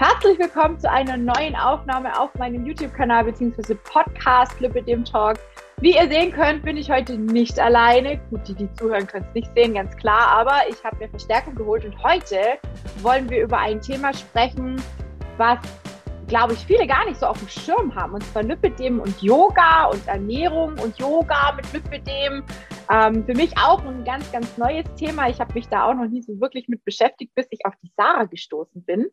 Herzlich willkommen zu einer neuen Aufnahme auf meinem YouTube-Kanal bzw. Podcast Lippe dem Talk. Wie ihr sehen könnt, bin ich heute nicht alleine. Gut, die, die zuhören, können es nicht sehen, ganz klar, aber ich habe mir Verstärkung geholt und heute wollen wir über ein Thema sprechen, was, glaube ich, viele gar nicht so auf dem Schirm haben, und zwar Lipidem und Yoga und Ernährung und Yoga mit Lipidem. Ähm, für mich auch ein ganz, ganz neues Thema. Ich habe mich da auch noch nie so wirklich mit beschäftigt, bis ich auf die Sarah gestoßen bin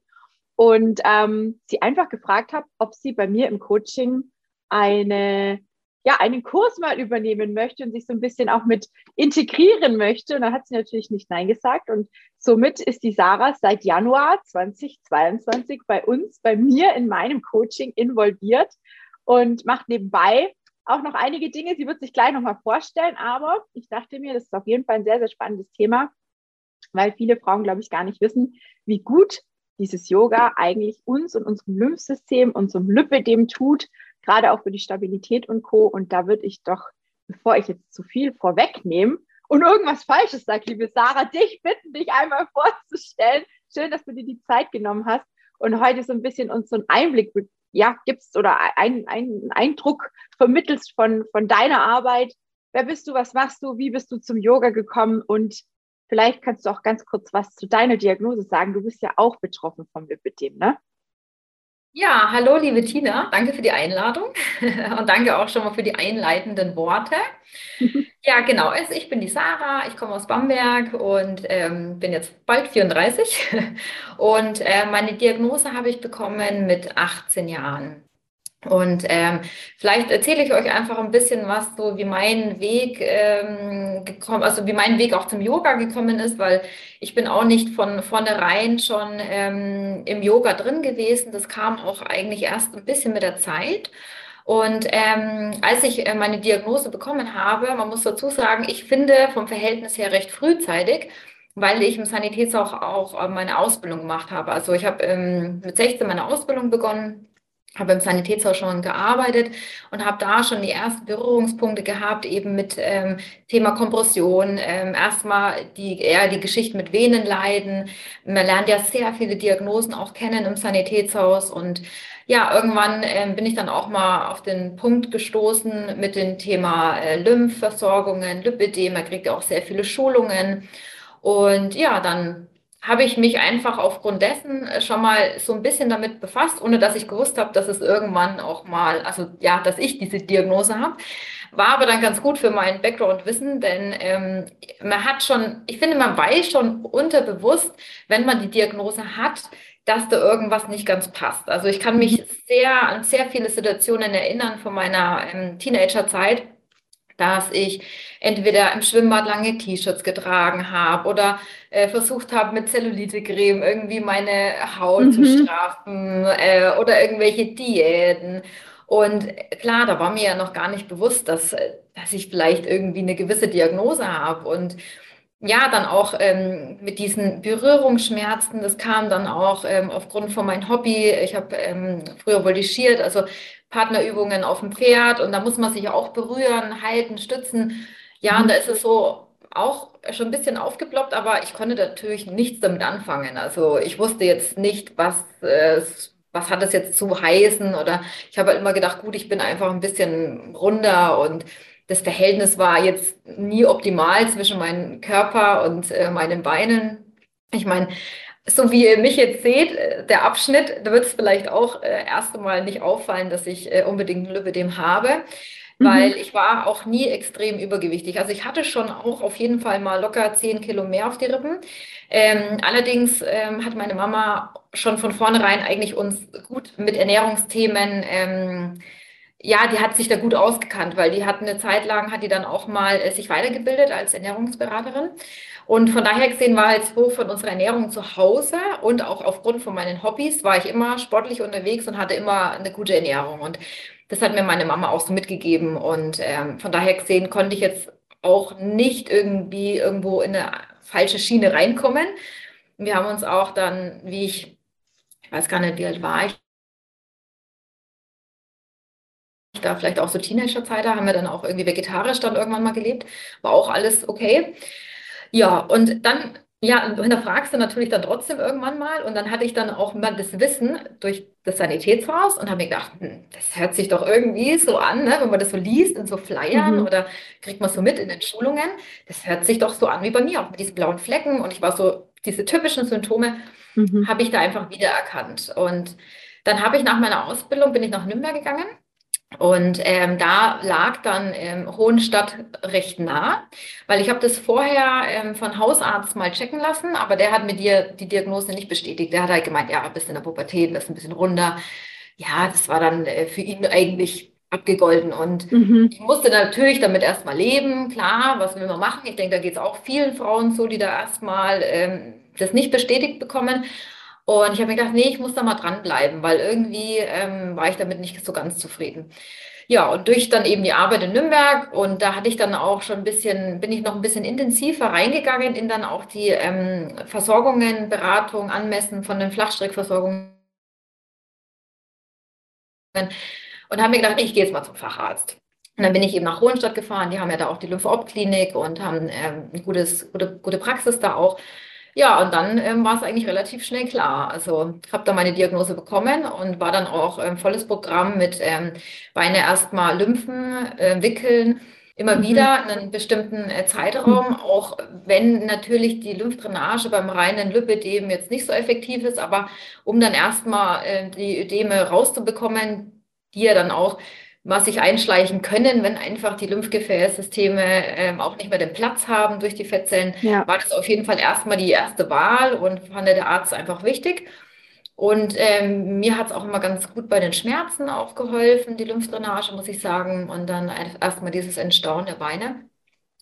und ähm, sie einfach gefragt habe, ob sie bei mir im Coaching eine, ja, einen Kurs mal übernehmen möchte und sich so ein bisschen auch mit integrieren möchte. Und dann hat sie natürlich nicht Nein gesagt. Und somit ist die Sarah seit Januar 2022 bei uns, bei mir in meinem Coaching involviert und macht nebenbei auch noch einige Dinge. Sie wird sich gleich nochmal vorstellen, aber ich dachte mir, das ist auf jeden Fall ein sehr, sehr spannendes Thema, weil viele Frauen, glaube ich, gar nicht wissen, wie gut dieses Yoga eigentlich uns und unserem Lymphsystem, unserem Lipidem tut, gerade auch für die Stabilität und Co. Und da würde ich doch, bevor ich jetzt zu viel vorwegnehme und irgendwas Falsches sage, liebe Sarah, dich bitten, dich einmal vorzustellen. Schön, dass du dir die Zeit genommen hast und heute so ein bisschen uns so einen Einblick ja, gibst oder einen, einen Eindruck vermittelst von, von deiner Arbeit. Wer bist du, was machst du, wie bist du zum Yoga gekommen und Vielleicht kannst du auch ganz kurz was zu deiner Diagnose sagen. Du bist ja auch betroffen vom Lipidem, ne? Ja, hallo liebe Tina, danke für die Einladung und danke auch schon mal für die einleitenden Worte. ja, genau, also ich bin die Sarah, ich komme aus Bamberg und ähm, bin jetzt bald 34 und äh, meine Diagnose habe ich bekommen mit 18 Jahren. Und ähm, vielleicht erzähle ich euch einfach ein bisschen was, so wie mein Weg ähm, gekommen, also wie mein Weg auch zum Yoga gekommen ist, weil ich bin auch nicht von vornherein schon ähm, im Yoga drin gewesen. Das kam auch eigentlich erst ein bisschen mit der Zeit. Und ähm, als ich äh, meine Diagnose bekommen habe, man muss dazu sagen, ich finde vom Verhältnis her recht frühzeitig, weil ich im Sanitätshaus auch äh, meine Ausbildung gemacht habe. Also ich habe ähm, mit 16 meine Ausbildung begonnen habe im Sanitätshaus schon gearbeitet und habe da schon die ersten Berührungspunkte gehabt, eben mit ähm, Thema Kompression. Ähm, erstmal die, eher die Geschichte mit Venenleiden. Man lernt ja sehr viele Diagnosen auch kennen im Sanitätshaus und ja, irgendwann ähm, bin ich dann auch mal auf den Punkt gestoßen mit dem Thema äh, Lymphversorgungen, Lipidem. Man kriegt ja auch sehr viele Schulungen. Und ja, dann habe ich mich einfach aufgrund dessen äh, schon mal so ein bisschen damit befasst, ohne dass ich gewusst habe, dass es irgendwann auch mal, also ja, dass ich diese Diagnose habe. War aber dann ganz gut für mein Background-Wissen, denn ähm, man hat schon, ich finde, man weiß schon unterbewusst, wenn man die Diagnose hat, dass da irgendwas nicht ganz passt. Also ich kann mich sehr an sehr viele Situationen erinnern von meiner ähm, Teenagerzeit dass ich entweder im Schwimmbad lange T-Shirts getragen habe oder äh, versucht habe, mit Zellulite-Creme irgendwie meine Haut mhm. zu straffen äh, oder irgendwelche Diäten. Und klar, da war mir ja noch gar nicht bewusst, dass, dass ich vielleicht irgendwie eine gewisse Diagnose habe. Und ja, dann auch ähm, mit diesen Berührungsschmerzen, das kam dann auch ähm, aufgrund von meinem Hobby. Ich habe ähm, früher voltigiert, also Partnerübungen auf dem Pferd und da muss man sich auch berühren, halten, stützen. Ja, und da ist es so auch schon ein bisschen aufgeploppt, aber ich konnte natürlich nichts damit anfangen. Also ich wusste jetzt nicht, was, äh, was hat es jetzt zu heißen oder ich habe halt immer gedacht, gut, ich bin einfach ein bisschen runder und das Verhältnis war jetzt nie optimal zwischen meinem Körper und äh, meinen Beinen. Ich meine, so wie ihr mich jetzt seht, äh, der Abschnitt, da wird es vielleicht auch äh, erst einmal nicht auffallen, dass ich äh, unbedingt Lipidem habe, weil mhm. ich war auch nie extrem übergewichtig. Also ich hatte schon auch auf jeden Fall mal locker 10 Kilo mehr auf die Rippen. Ähm, allerdings ähm, hat meine Mama schon von vornherein eigentlich uns gut mit Ernährungsthemen ähm, ja, die hat sich da gut ausgekannt, weil die hat eine Zeit lang, hat die dann auch mal äh, sich weitergebildet als Ernährungsberaterin. Und von daher gesehen war jetzt so von unserer Ernährung zu Hause und auch aufgrund von meinen Hobbys war ich immer sportlich unterwegs und hatte immer eine gute Ernährung. Und das hat mir meine Mama auch so mitgegeben. Und ähm, von daher gesehen konnte ich jetzt auch nicht irgendwie irgendwo in eine falsche Schiene reinkommen. Wir haben uns auch dann, wie ich, ich weiß gar nicht, wie alt war ich, da vielleicht auch so Teenagerzeit, da haben wir dann auch irgendwie vegetarisch dann irgendwann mal gelebt, war auch alles okay. Ja, und dann ja, und da fragst du natürlich dann trotzdem irgendwann mal. Und dann hatte ich dann auch mal das Wissen durch das Sanitätshaus und habe mir gedacht, hm, das hört sich doch irgendwie so an, ne? wenn man das so liest in so Flyern mhm. oder kriegt man so mit in den Schulungen. Das hört sich doch so an wie bei mir, auch mit diesen blauen Flecken. Und ich war so, diese typischen Symptome mhm. habe ich da einfach wiedererkannt. Und dann habe ich nach meiner Ausbildung, bin ich nach Nürnberg gegangen und ähm, da lag dann ähm, Hohenstadt recht nah, weil ich habe das vorher ähm, von Hausarzt mal checken lassen, aber der hat mir die, die Diagnose nicht bestätigt. Der hat halt gemeint, ja, bist in der Pubertät, bist ein bisschen runder. Ja, das war dann äh, für ihn eigentlich abgegolten. Und mhm. ich musste natürlich damit erstmal leben, klar, was will man machen? Ich denke, da geht es auch vielen Frauen so, die da erstmal ähm, das nicht bestätigt bekommen. Und ich habe mir gedacht, nee, ich muss da mal dranbleiben, weil irgendwie ähm, war ich damit nicht so ganz zufrieden. Ja, und durch dann eben die Arbeit in Nürnberg und da hatte ich dann auch schon ein bisschen, bin ich noch ein bisschen intensiver reingegangen in dann auch die ähm, Versorgungen, Beratung, Anmessen von den Flachstrickversorgungen und habe mir gedacht, ich gehe jetzt mal zum Facharzt. Und dann bin ich eben nach Hohenstadt gefahren, die haben ja da auch die Lympho-Op-Klinik und haben ähm, eine gute, gute Praxis da auch. Ja, und dann ähm, war es eigentlich relativ schnell klar. Also ich habe da meine Diagnose bekommen und war dann auch ähm, volles Programm mit ähm, Beine erstmal Lymphen, äh, wickeln, immer mhm. wieder einen bestimmten äh, Zeitraum, mhm. auch wenn natürlich die Lymphdrainage beim reinen Lipödem jetzt nicht so effektiv ist, aber um dann erstmal äh, die Ödeme rauszubekommen, die ja dann auch was sich einschleichen können, wenn einfach die Lymphgefäßsysteme ähm, auch nicht mehr den Platz haben durch die Fettzellen, ja. war das auf jeden Fall erstmal die erste Wahl und fand der Arzt einfach wichtig. Und ähm, mir hat es auch immer ganz gut bei den Schmerzen auch geholfen, die Lymphdrainage, muss ich sagen. Und dann erstmal dieses Entstauen der Beine.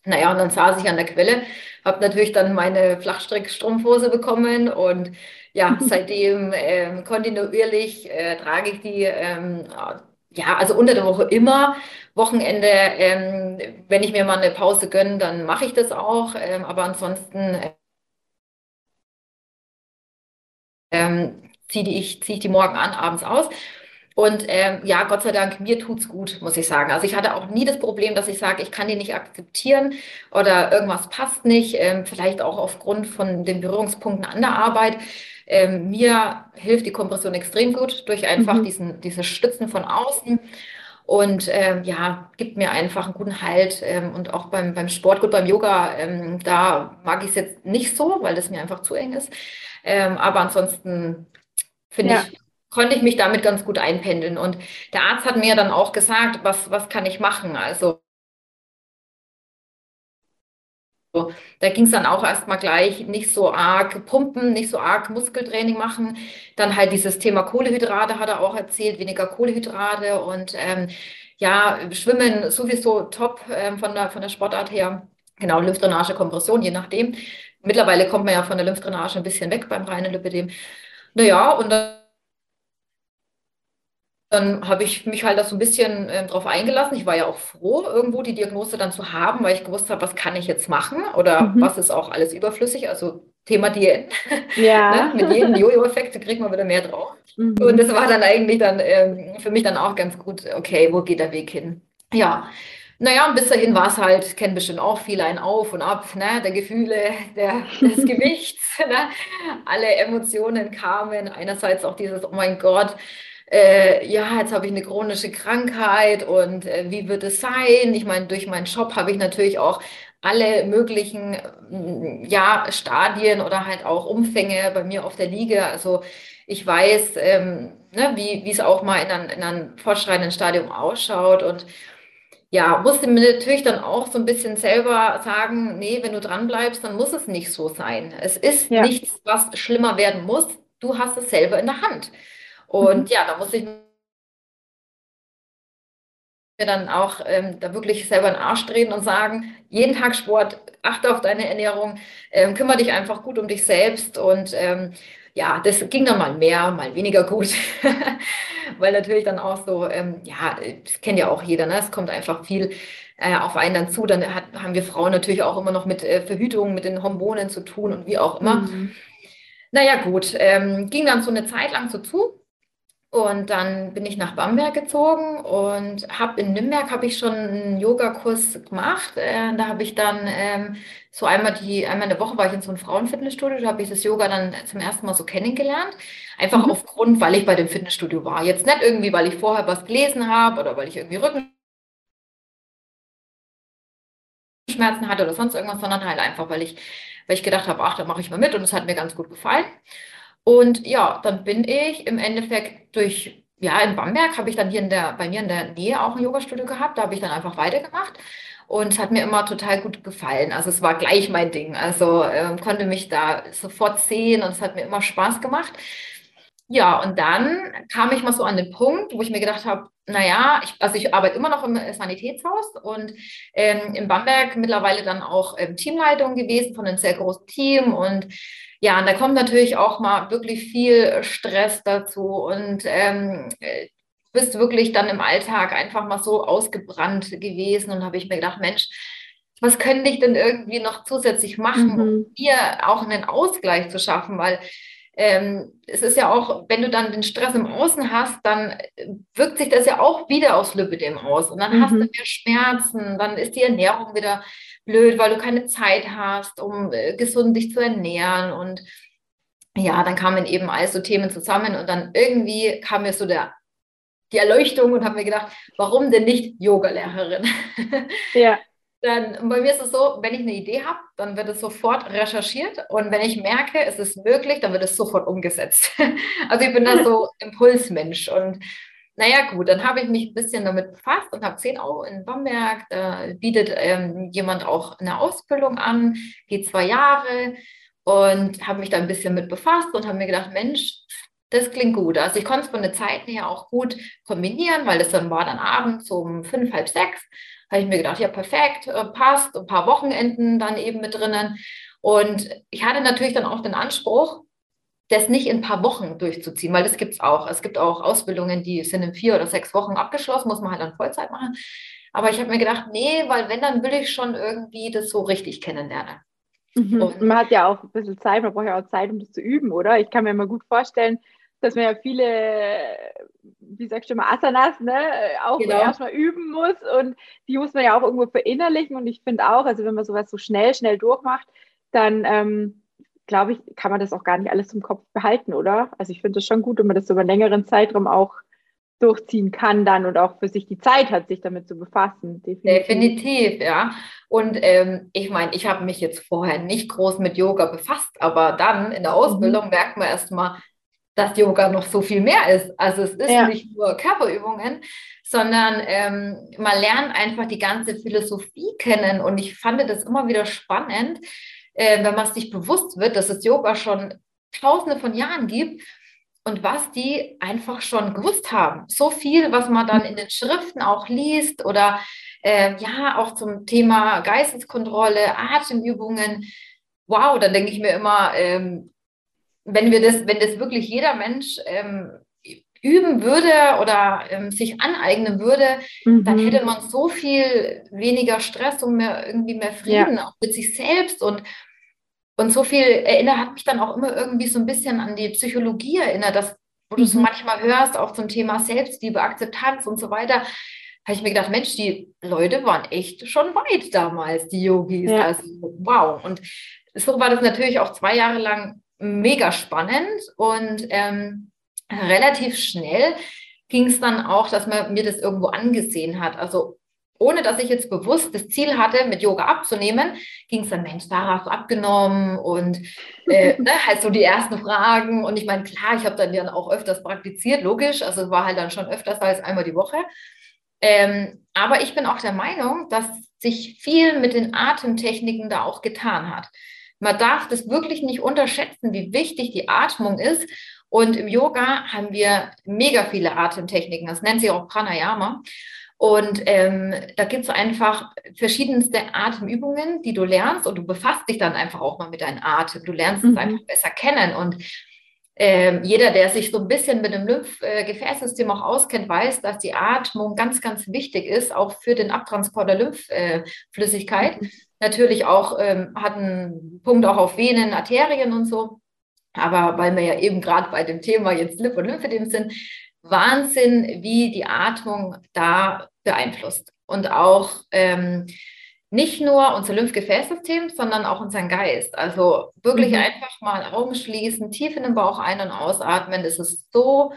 Naja, und dann saß ich an der Quelle, habe natürlich dann meine Flachstrickstrumpfhose bekommen und ja, seitdem ähm, kontinuierlich äh, trage ich die ähm, ja, also unter der Woche immer. Wochenende, ähm, wenn ich mir mal eine Pause gönne, dann mache ich das auch. Ähm, aber ansonsten ähm, ziehe ich, zieh ich die morgen an, abends aus. Und ähm, ja, Gott sei Dank, mir tut's gut, muss ich sagen. Also ich hatte auch nie das Problem, dass ich sage, ich kann die nicht akzeptieren oder irgendwas passt nicht, ähm, vielleicht auch aufgrund von den Berührungspunkten an der Arbeit. Ähm, mir hilft die Kompression extrem gut durch einfach mhm. diesen, diese Stützen von außen und ähm, ja, gibt mir einfach einen guten Halt ähm, und auch beim, beim Sport, gut beim Yoga, ähm, da mag ich es jetzt nicht so, weil das mir einfach zu eng ist. Ähm, aber ansonsten finde ja. ich, konnte ich mich damit ganz gut einpendeln. Und der Arzt hat mir dann auch gesagt, was, was kann ich machen? Also Da ging es dann auch erstmal gleich nicht so arg pumpen, nicht so arg Muskeltraining machen. Dann halt dieses Thema Kohlehydrate hat er auch erzählt, weniger Kohlehydrate und ähm, ja, Schwimmen sowieso top ähm, von, der, von der Sportart her. Genau, Lymphdrainage, Kompression, je nachdem. Mittlerweile kommt man ja von der Lymphdrainage ein bisschen weg beim reinen Lipidem. Naja, und dann dann habe ich mich halt da so ein bisschen äh, drauf eingelassen. Ich war ja auch froh, irgendwo die Diagnose dann zu haben, weil ich gewusst habe, was kann ich jetzt machen oder mhm. was ist auch alles überflüssig. Also Thema Diät. Ja. ne? Mit jedem Jojo-Effekt kriegt man wieder mehr drauf. Mhm. Und das war dann eigentlich dann ähm, für mich dann auch ganz gut, okay, wo geht der Weg hin? Ja. Naja, und bis dahin war es halt, kennen bestimmt auch viele ein Auf und Ab, ne, der Gefühle, der, des Gewichts, ne? alle Emotionen kamen. Einerseits auch dieses, oh mein Gott, äh, ja, jetzt habe ich eine chronische Krankheit und äh, wie wird es sein? Ich meine, durch meinen Shop habe ich natürlich auch alle möglichen mm, ja, Stadien oder halt auch Umfänge bei mir auf der Liege. Also ich weiß, ähm, ne, wie es auch mal in einem, in einem fortschreitenden Stadium ausschaut und ja, musste mir natürlich dann auch so ein bisschen selber sagen, nee, wenn du dran bleibst, dann muss es nicht so sein. Es ist ja. nichts, was schlimmer werden muss. Du hast es selber in der Hand. Und mhm. ja, da muss ich mir dann auch ähm, da wirklich selber in den Arsch drehen und sagen, jeden Tag Sport, achte auf deine Ernährung, ähm, kümmere dich einfach gut um dich selbst und ähm, ja, das ging dann mal mehr, mal weniger gut, weil natürlich dann auch so, ähm, ja, das kennt ja auch jeder, ne? es kommt einfach viel äh, auf einen dann zu, dann hat, haben wir Frauen natürlich auch immer noch mit äh, Verhütung, mit den Hormonen zu tun und wie auch immer. Mhm. Naja gut, ähm, ging dann so eine Zeit lang so zu Und dann bin ich nach Bamberg gezogen und habe in Nürnberg habe ich schon einen Yogakurs gemacht. Äh, da habe ich dann ähm, so einmal die einmal in der Woche war ich in so einem Frauenfitnessstudio, da habe ich das Yoga dann zum ersten Mal so kennengelernt. Einfach mhm. aufgrund, weil ich bei dem Fitnessstudio war. Jetzt nicht irgendwie, weil ich vorher was gelesen habe oder weil ich irgendwie Rückenschmerzen hatte oder sonst irgendwas, sondern halt einfach, weil ich, weil ich gedacht habe, ach, da mache ich mal mit und es hat mir ganz gut gefallen. Und ja, dann bin ich im Endeffekt durch, ja, in Bamberg habe ich dann hier in der, bei mir in der Nähe auch ein Yoga-Studio gehabt. Da habe ich dann einfach weitergemacht. Und es hat mir immer total gut gefallen. Also es war gleich mein Ding. Also äh, konnte mich da sofort sehen und es hat mir immer Spaß gemacht. Ja, und dann kam ich mal so an den Punkt, wo ich mir gedacht habe, naja, ich, also ich arbeite immer noch im Sanitätshaus und ähm, in Bamberg mittlerweile dann auch ähm, Teamleitung gewesen von einem sehr großen Team und ja, und da kommt natürlich auch mal wirklich viel Stress dazu und ähm, bist wirklich dann im Alltag einfach mal so ausgebrannt gewesen und habe ich mir gedacht, Mensch, was könnte ich denn irgendwie noch zusätzlich machen, mhm. um hier auch einen Ausgleich zu schaffen, weil ähm, es ist ja auch, wenn du dann den Stress im Außen hast, dann wirkt sich das ja auch wieder aufs Lipidem aus und dann mhm. hast du mhm. mehr Schmerzen, dann ist die Ernährung wieder blöd, weil du keine Zeit hast, um äh, gesund dich zu ernähren. Und ja, dann kamen eben all so Themen zusammen und dann irgendwie kam mir so der, die Erleuchtung und habe mir gedacht, warum denn nicht Yogalehrerin? Ja. Dann, bei mir ist es so, wenn ich eine Idee habe, dann wird es sofort recherchiert und wenn ich merke, es ist möglich, dann wird es sofort umgesetzt. Also ich bin da so Impulsmensch und naja, gut, dann habe ich mich ein bisschen damit befasst und habe gesehen, oh, in Bamberg, da bietet ähm, jemand auch eine Ausbildung an, geht zwei Jahre und habe mich da ein bisschen mit befasst und habe mir gedacht, Mensch, das klingt gut. Also ich konnte es von der Zeit her auch gut kombinieren, weil das dann war dann abends um fünf, halb sechs. Habe ich mir gedacht, ja, perfekt, äh, passt, ein paar Wochenenden dann eben mit drinnen. Und ich hatte natürlich dann auch den Anspruch, das nicht in ein paar Wochen durchzuziehen, weil das gibt es auch. Es gibt auch Ausbildungen, die sind in vier oder sechs Wochen abgeschlossen, muss man halt dann Vollzeit machen. Aber ich habe mir gedacht, nee, weil wenn, dann will ich schon irgendwie das so richtig kennenlernen. Mhm. Und man hat ja auch ein bisschen Zeit, man braucht ja auch Zeit, um das zu üben, oder? Ich kann mir mal gut vorstellen, dass man ja viele, wie sagst du mal, Asanas, ne, auch genau. erstmal üben muss und die muss man ja auch irgendwo verinnerlichen und ich finde auch, also wenn man sowas so schnell, schnell durchmacht, dann ähm, glaube ich, kann man das auch gar nicht alles im Kopf behalten, oder? Also ich finde es schon gut, wenn man das über einen längeren Zeitraum auch durchziehen kann dann und auch für sich die Zeit hat, sich damit zu befassen. Definitiv, Definitiv ja. Und ähm, ich meine, ich habe mich jetzt vorher nicht groß mit Yoga befasst, aber dann in der Ausbildung mhm. merkt man erstmal, dass Yoga noch so viel mehr ist. Also es ist ja. nicht nur Körperübungen, sondern ähm, man lernt einfach die ganze Philosophie kennen. Und ich fand das immer wieder spannend, äh, wenn man sich bewusst wird, dass es Yoga schon tausende von Jahren gibt und was die einfach schon gewusst haben. So viel, was man dann in den Schriften auch liest oder äh, ja, auch zum Thema Geisteskontrolle, Atemübungen. Wow, dann denke ich mir immer, ähm, wenn wir das, wenn das wirklich jeder Mensch ähm, üben würde oder ähm, sich aneignen würde, mhm. dann hätte man so viel weniger Stress und mehr irgendwie mehr Frieden ja. auch mit sich selbst und und so viel erinnert hat mich dann auch immer irgendwie so ein bisschen an die Psychologie erinnert, dass wo du so mhm. manchmal hörst, auch zum Thema Selbstliebe, Akzeptanz und so weiter, habe ich mir gedacht, Mensch, die Leute waren echt schon weit damals, die Yogis. Ja. Also wow. Und so war das natürlich auch zwei Jahre lang mega spannend und ähm, relativ schnell ging es dann auch, dass man mir das irgendwo angesehen hat. Also ohne dass ich jetzt bewusst das Ziel hatte, mit Yoga abzunehmen, ging es dann, Mensch, Sarah, hast du abgenommen? Und äh, ne, halt so die ersten Fragen. Und ich meine, klar, ich habe dann ja auch öfters praktiziert, logisch. Also war halt dann schon öfters als einmal die Woche. Ähm, aber ich bin auch der Meinung, dass sich viel mit den Atemtechniken da auch getan hat. Man darf das wirklich nicht unterschätzen, wie wichtig die Atmung ist. Und im Yoga haben wir mega viele Atemtechniken. Das nennt sich auch Pranayama. Und ähm, da gibt es einfach verschiedenste Atemübungen, die du lernst und du befasst dich dann einfach auch mal mit deinem Atem. Du lernst mhm. es einfach besser kennen und ähm, jeder, der sich so ein bisschen mit dem Lymphgefäßsystem auch auskennt, weiß, dass die Atmung ganz, ganz wichtig ist, auch für den Abtransport der Lymphflüssigkeit. Mhm natürlich auch, ähm, hat einen Punkt auch auf Venen, Arterien und so. Aber weil wir ja eben gerade bei dem Thema jetzt Lip und Lymphedem sind, Wahnsinn, wie die Atmung da beeinflusst. Und auch ähm, nicht nur unser Lymphgefäßsystem, sondern auch unseren Geist. Also wirklich mhm. einfach mal Augen schließen, tief in den Bauch ein- und ausatmen. Es ist so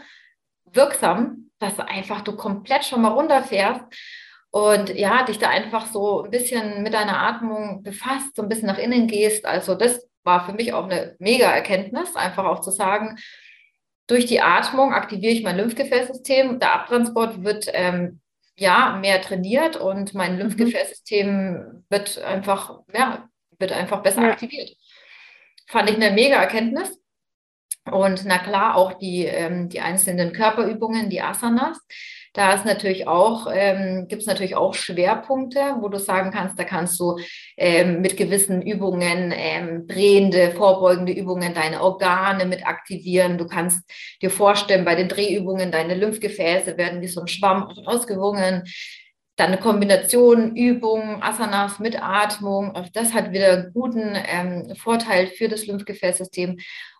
wirksam, dass einfach du komplett schon mal runterfährst und ja, dich da einfach so ein bisschen mit deiner Atmung befasst, so ein bisschen nach innen gehst. Also das war für mich auch eine mega Erkenntnis, einfach auch zu sagen, durch die Atmung aktiviere ich mein Lymphgefäßsystem. Der Abtransport wird ähm, ja mehr trainiert und mein mhm. Lymphgefäßsystem wird einfach, ja, wird einfach besser ja. aktiviert. Fand ich eine mega Erkenntnis. Und na klar, auch die, ähm, die einzelnen Körperübungen, die Asanas. Da ist natürlich auch, ähm, gibt es natürlich auch Schwerpunkte, wo du sagen kannst, da kannst du ähm, mit gewissen Übungen, ähm, drehende, vorbeugende Übungen deine Organe mit aktivieren. Du kannst dir vorstellen, bei den Drehübungen deine Lymphgefäße werden wie so ein Schwamm ausgewogen. Dann eine Kombination Übung, Asanas mit Atmung. Auch das hat wieder guten ähm, Vorteil für das Lymphgefäßsystem.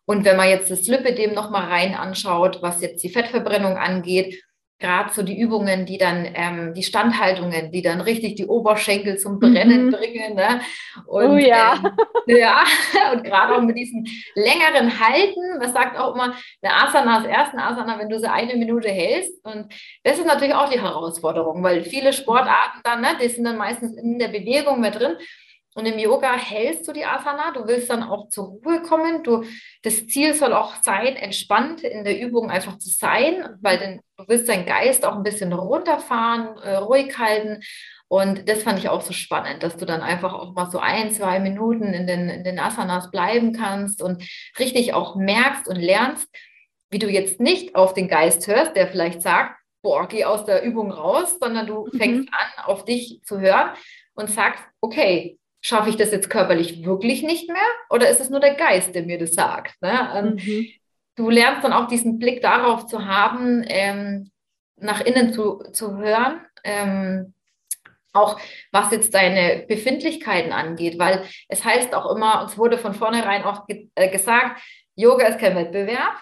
Und wenn man jetzt das Lipidem nochmal rein anschaut, was jetzt die Fettverbrennung angeht, gerade so die Übungen, die dann, ähm, die Standhaltungen, die dann richtig die Oberschenkel zum Brennen mhm. bringen. Ne? Und, oh ja. Ähm, ja, und gerade auch mit diesem längeren Halten, man sagt auch immer, eine Asana, das erste Asana, wenn du sie eine Minute hältst. Und das ist natürlich auch die Herausforderung, weil viele Sportarten dann, ne, die sind dann meistens in der Bewegung mehr drin. Und im Yoga hältst du die Asana, du willst dann auch zur Ruhe kommen. Du, das Ziel soll auch sein, entspannt in der Übung einfach zu sein, weil den, du willst deinen Geist auch ein bisschen runterfahren, äh, ruhig halten. Und das fand ich auch so spannend, dass du dann einfach auch mal so ein, zwei Minuten in den, in den Asanas bleiben kannst und richtig auch merkst und lernst, wie du jetzt nicht auf den Geist hörst, der vielleicht sagt, boah, geh aus der Übung raus, sondern du mhm. fängst an, auf dich zu hören und sagst, okay, schaffe ich das jetzt körperlich wirklich nicht mehr oder ist es nur der Geist, der mir das sagt? Ne? Mhm. Du lernst dann auch diesen Blick darauf zu haben, ähm, nach innen zu, zu hören. Ähm, auch was jetzt deine Befindlichkeiten angeht, weil es heißt auch immer, uns wurde von vornherein auch ge äh, gesagt, Yoga ist kein Wettbewerb.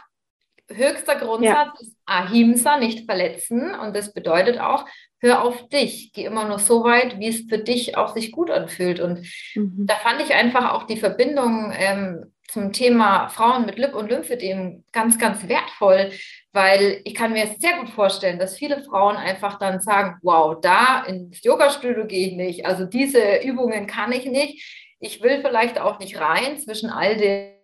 Höchster Grundsatz ja. ist Ahimsa, nicht verletzen. Und das bedeutet auch, hör auf dich, geh immer nur so weit, wie es für dich auch sich gut anfühlt. Und mhm. da fand ich einfach auch die Verbindung ähm, zum Thema Frauen mit Lip- und Lymphedem ganz, ganz wertvoll, weil ich kann mir sehr gut vorstellen, dass viele Frauen einfach dann sagen, wow, da ins Yoga-Studio gehe ich nicht, also diese Übungen kann ich nicht. Ich will vielleicht auch nicht rein zwischen all den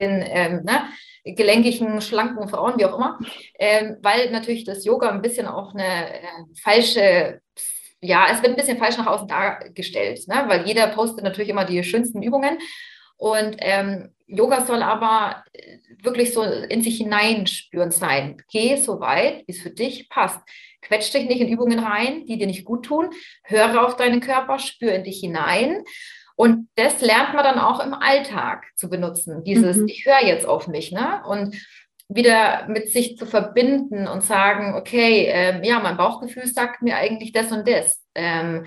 ähm, ne, gelenkigen, schlanken Frauen, wie auch immer, ähm, weil natürlich das Yoga ein bisschen auch eine äh, falsche, ja, es wird ein bisschen falsch nach außen dargestellt, ne? weil jeder postet natürlich immer die schönsten Übungen. Und ähm, Yoga soll aber äh, wirklich so in sich hineinspüren sein. Geh so weit, wie es für dich passt. Quetsch dich nicht in Übungen rein, die dir nicht gut tun. Höre auf deinen Körper, spür in dich hinein. Und das lernt man dann auch im Alltag zu benutzen. Dieses, mhm. ich höre jetzt auf mich, ne? Und wieder mit sich zu verbinden und sagen, okay, ähm, ja, mein Bauchgefühl sagt mir eigentlich das und das. Ähm,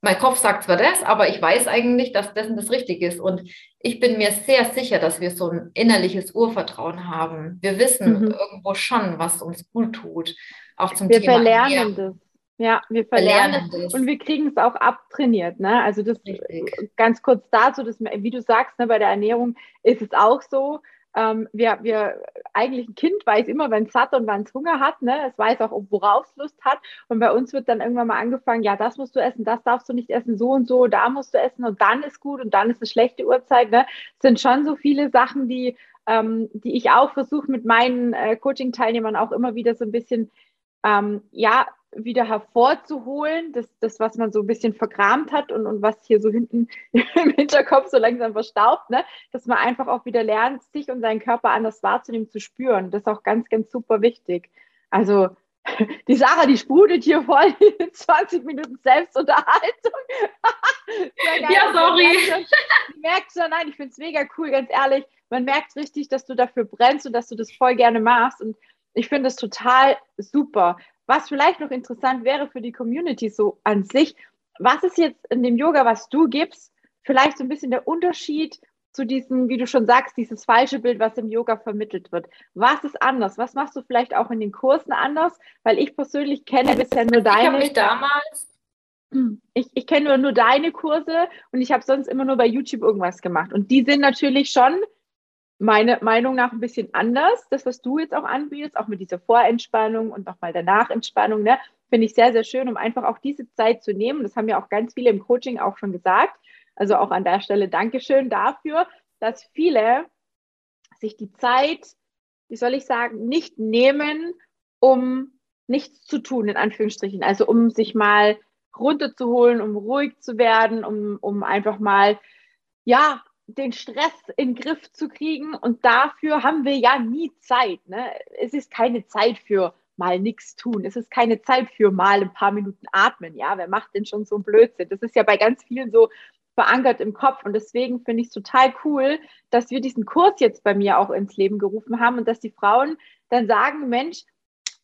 mein Kopf sagt zwar das, aber ich weiß eigentlich, dass das und das richtig ist. Und ich bin mir sehr sicher, dass wir so ein innerliches Urvertrauen haben. Wir wissen mhm. irgendwo schon, was uns gut tut. Auch zum wir Thema. Wir verlernen das. Ja, wir verlernen es und wir kriegen es auch abtrainiert. Ne? Also das Richtig. ganz kurz dazu, dass, wie du sagst, ne, bei der Ernährung ist es auch so. Ähm, wir, wir, eigentlich ein Kind weiß immer, wenn es satt und wann es Hunger hat. Ne? Es weiß auch, worauf es Lust hat. Und bei uns wird dann irgendwann mal angefangen, ja, das musst du essen, das darfst du nicht essen, so und so, da musst du essen und dann ist gut und dann ist eine schlechte Uhrzeit. Ne? Es sind schon so viele Sachen, die, ähm, die ich auch versuche mit meinen äh, Coaching-Teilnehmern auch immer wieder so ein bisschen, ähm, ja, wieder hervorzuholen, das, das, was man so ein bisschen verkramt hat und, und was hier so hinten im Hinterkopf so langsam verstaubt, ne? dass man einfach auch wieder lernt, sich und seinen Körper anders wahrzunehmen, zu spüren. Das ist auch ganz, ganz super wichtig. Also die Sarah, die sprudelt hier voll 20 Minuten Selbstunterhaltung. ja, sorry. Du merkst schon, nein, ich finde es mega cool, ganz ehrlich. Man merkt richtig, dass du dafür brennst und dass du das voll gerne machst. Und ich finde es total super. Was vielleicht noch interessant wäre für die Community so an sich, was ist jetzt in dem Yoga, was du gibst, vielleicht so ein bisschen der Unterschied zu diesem, wie du schon sagst, dieses falsche Bild, was im Yoga vermittelt wird. Was ist anders? Was machst du vielleicht auch in den Kursen anders? Weil ich persönlich kenne bisher nur deine. Ich habe mich damals. Ich, ich kenne nur, nur deine Kurse und ich habe sonst immer nur bei YouTube irgendwas gemacht. Und die sind natürlich schon meiner Meinung nach ein bisschen anders. Das, was du jetzt auch anbietest, auch mit dieser Vorentspannung und nochmal danach Entspannung, ne, finde ich sehr, sehr schön, um einfach auch diese Zeit zu nehmen. Das haben ja auch ganz viele im Coaching auch schon gesagt. Also auch an der Stelle Dankeschön dafür, dass viele sich die Zeit, wie soll ich sagen, nicht nehmen, um nichts zu tun, in Anführungsstrichen. Also um sich mal runterzuholen, um ruhig zu werden, um, um einfach mal, ja, den Stress in den Griff zu kriegen. Und dafür haben wir ja nie Zeit. Ne? Es ist keine Zeit für mal nichts tun. Es ist keine Zeit für mal ein paar Minuten atmen. Ja, wer macht denn schon so einen Blödsinn? Das ist ja bei ganz vielen so verankert im Kopf. Und deswegen finde ich es total cool, dass wir diesen Kurs jetzt bei mir auch ins Leben gerufen haben und dass die Frauen dann sagen, Mensch,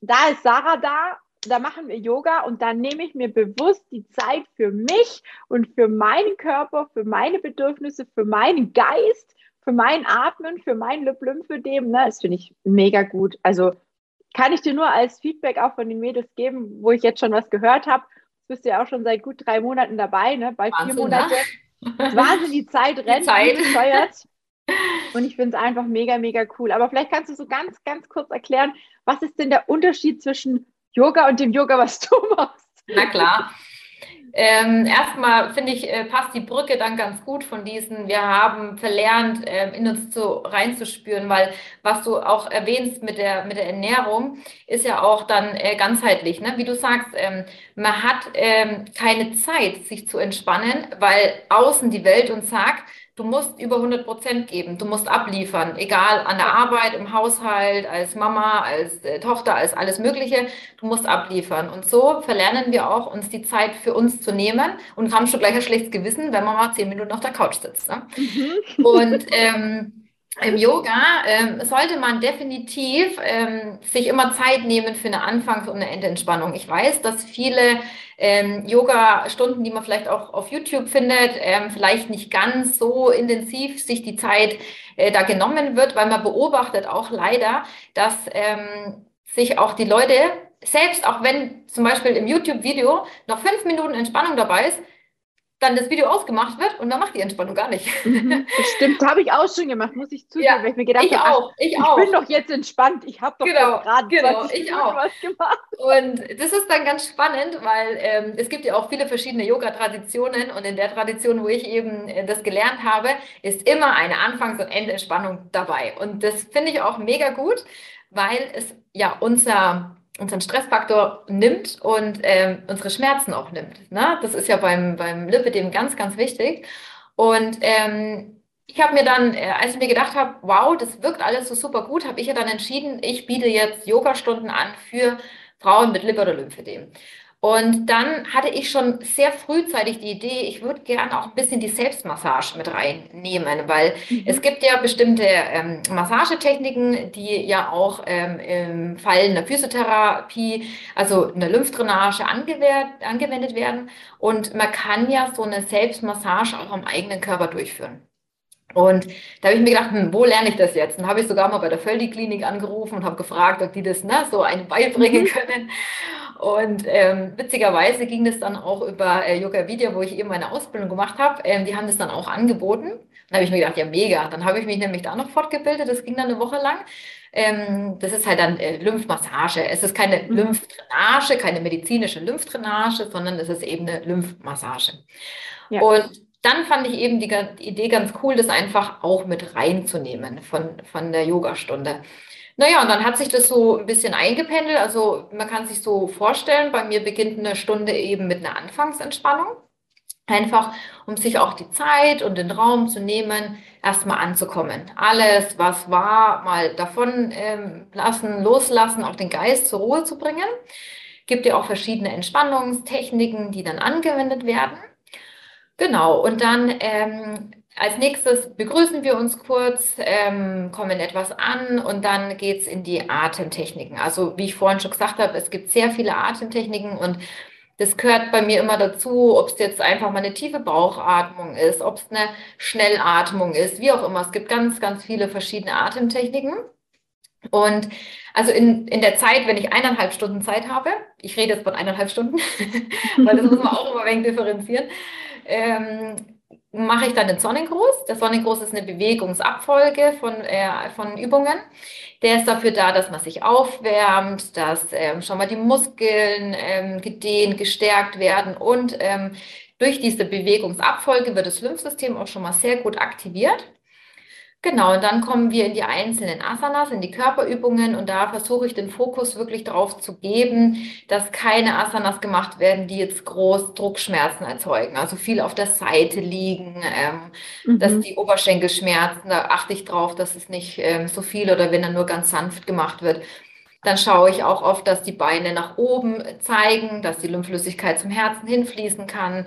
da ist Sarah da, da machen wir Yoga und dann nehme ich mir bewusst die Zeit für mich und für meinen Körper, für meine Bedürfnisse, für meinen Geist, für mein Atmen, für mein Lymphödem. Ne? Das finde ich mega gut. Also kann ich dir nur als Feedback auch von den Mädels geben, wo ich jetzt schon was gehört habe. Du bist ja auch schon seit gut drei Monaten dabei, ne? bei Wahnsinn, vier Monaten. Ne? Wahnsinn, die Zeit rennt, die Zeit. Und ich finde es einfach mega, mega cool. Aber vielleicht kannst du so ganz, ganz kurz erklären, was ist denn der Unterschied zwischen Yoga und dem Yoga, was du machst? Na klar. Ähm, erstmal finde ich, äh, passt die Brücke dann ganz gut von diesen, wir haben verlernt, äh, in uns zu, reinzuspüren, weil was du auch erwähnst mit der, mit der Ernährung, ist ja auch dann äh, ganzheitlich. Ne? Wie du sagst, ähm, man hat ähm, keine Zeit, sich zu entspannen, weil außen die Welt uns sagt, du musst über 100 Prozent geben, du musst abliefern, egal an der Arbeit, im Haushalt, als Mama, als äh, Tochter, als alles Mögliche, du musst abliefern. Und so verlernen wir auch, uns die Zeit für uns zu nehmen und haben schon gleich ein schlechtes Gewissen, wenn man mal zehn Minuten auf der Couch sitzt. Ne? Mhm. Und ähm, im Yoga ähm, sollte man definitiv ähm, sich immer Zeit nehmen für eine Anfangs- und eine Endentspannung. Ich weiß, dass viele ähm, Yoga-Stunden, die man vielleicht auch auf YouTube findet, ähm, vielleicht nicht ganz so intensiv sich die Zeit äh, da genommen wird, weil man beobachtet auch leider, dass ähm, sich auch die Leute, selbst auch wenn zum Beispiel im YouTube-Video noch fünf Minuten Entspannung dabei ist, dann das Video ausgemacht wird und dann macht die Entspannung gar nicht. Mhm, stimmt, habe ich auch schon gemacht, muss ich zugeben, ja, weil ich mir gedacht habe, auch, ich, ich auch. bin doch jetzt entspannt, ich habe doch genau, gerade genau, ich auch. was gemacht. Und das ist dann ganz spannend, weil ähm, es gibt ja auch viele verschiedene Yoga-Traditionen und in der Tradition, wo ich eben äh, das gelernt habe, ist immer eine Anfangs- und Endentspannung dabei. Und das finde ich auch mega gut, weil es ja unser unseren Stressfaktor nimmt und ähm, unsere Schmerzen auch nimmt. Ne? Das ist ja beim, beim Lipidem ganz, ganz wichtig. Und ähm, ich habe mir dann, äh, als ich mir gedacht habe, wow, das wirkt alles so super gut, habe ich ja dann entschieden, ich biete jetzt Yoga-Stunden an für Frauen mit Lip- oder Lymphedem. Und dann hatte ich schon sehr frühzeitig die Idee, ich würde gerne auch ein bisschen die Selbstmassage mit reinnehmen, weil mhm. es gibt ja bestimmte ähm, Massagetechniken, die ja auch ähm, im Fall einer Physiotherapie, also einer Lymphdrainage angewendet werden. Und man kann ja so eine Selbstmassage auch am eigenen Körper durchführen. Und da habe ich mir gedacht, hm, wo lerne ich das jetzt? Und habe ich sogar mal bei der Völdi-Klinik angerufen und habe gefragt, ob die das ne, so einem beibringen mhm. können. Und ähm, witzigerweise ging das dann auch über äh, Yoga Video, wo ich eben meine Ausbildung gemacht habe. Ähm, die haben das dann auch angeboten. Dann habe ich mir gedacht, ja, mega. Dann habe ich mich nämlich da noch fortgebildet. Das ging dann eine Woche lang. Ähm, das ist halt dann äh, Lymphmassage. Es ist keine mhm. Lymphdrainage, keine medizinische Lymphdrainage, sondern es ist eben eine Lymphmassage. Ja. Und dann fand ich eben die, die, Idee ganz cool, das einfach auch mit reinzunehmen von, von der Yogastunde. Naja, und dann hat sich das so ein bisschen eingependelt. Also man kann sich so vorstellen, bei mir beginnt eine Stunde eben mit einer Anfangsentspannung. Einfach, um sich auch die Zeit und den Raum zu nehmen, erstmal anzukommen. Alles, was war, mal davon ähm, lassen, loslassen, auch den Geist zur Ruhe zu bringen. Gibt ja auch verschiedene Entspannungstechniken, die dann angewendet werden. Genau, und dann ähm, als nächstes begrüßen wir uns kurz, ähm, kommen etwas an und dann geht es in die Atemtechniken. Also wie ich vorhin schon gesagt habe, es gibt sehr viele Atemtechniken und das gehört bei mir immer dazu, ob es jetzt einfach mal eine tiefe Bauchatmung ist, ob es eine Schnellatmung ist, wie auch immer. Es gibt ganz, ganz viele verschiedene Atemtechniken. Und also in, in der Zeit, wenn ich eineinhalb Stunden Zeit habe, ich rede jetzt von eineinhalb Stunden, weil das muss man auch immer ein wenig differenzieren, ähm, mache ich dann den Sonnengruß. Der Sonnengruß ist eine Bewegungsabfolge von, äh, von Übungen. Der ist dafür da, dass man sich aufwärmt, dass ähm, schon mal die Muskeln ähm, gedehnt, gestärkt werden und ähm, durch diese Bewegungsabfolge wird das Lymphsystem auch schon mal sehr gut aktiviert. Genau, und dann kommen wir in die einzelnen Asanas, in die Körperübungen und da versuche ich den Fokus wirklich darauf zu geben, dass keine Asanas gemacht werden, die jetzt groß Druckschmerzen erzeugen, also viel auf der Seite liegen, ähm, mhm. dass die Oberschenkel schmerzen, da achte ich drauf, dass es nicht ähm, so viel oder wenn er nur ganz sanft gemacht wird. Dann schaue ich auch oft, dass die Beine nach oben zeigen, dass die Lymphflüssigkeit zum Herzen hinfließen kann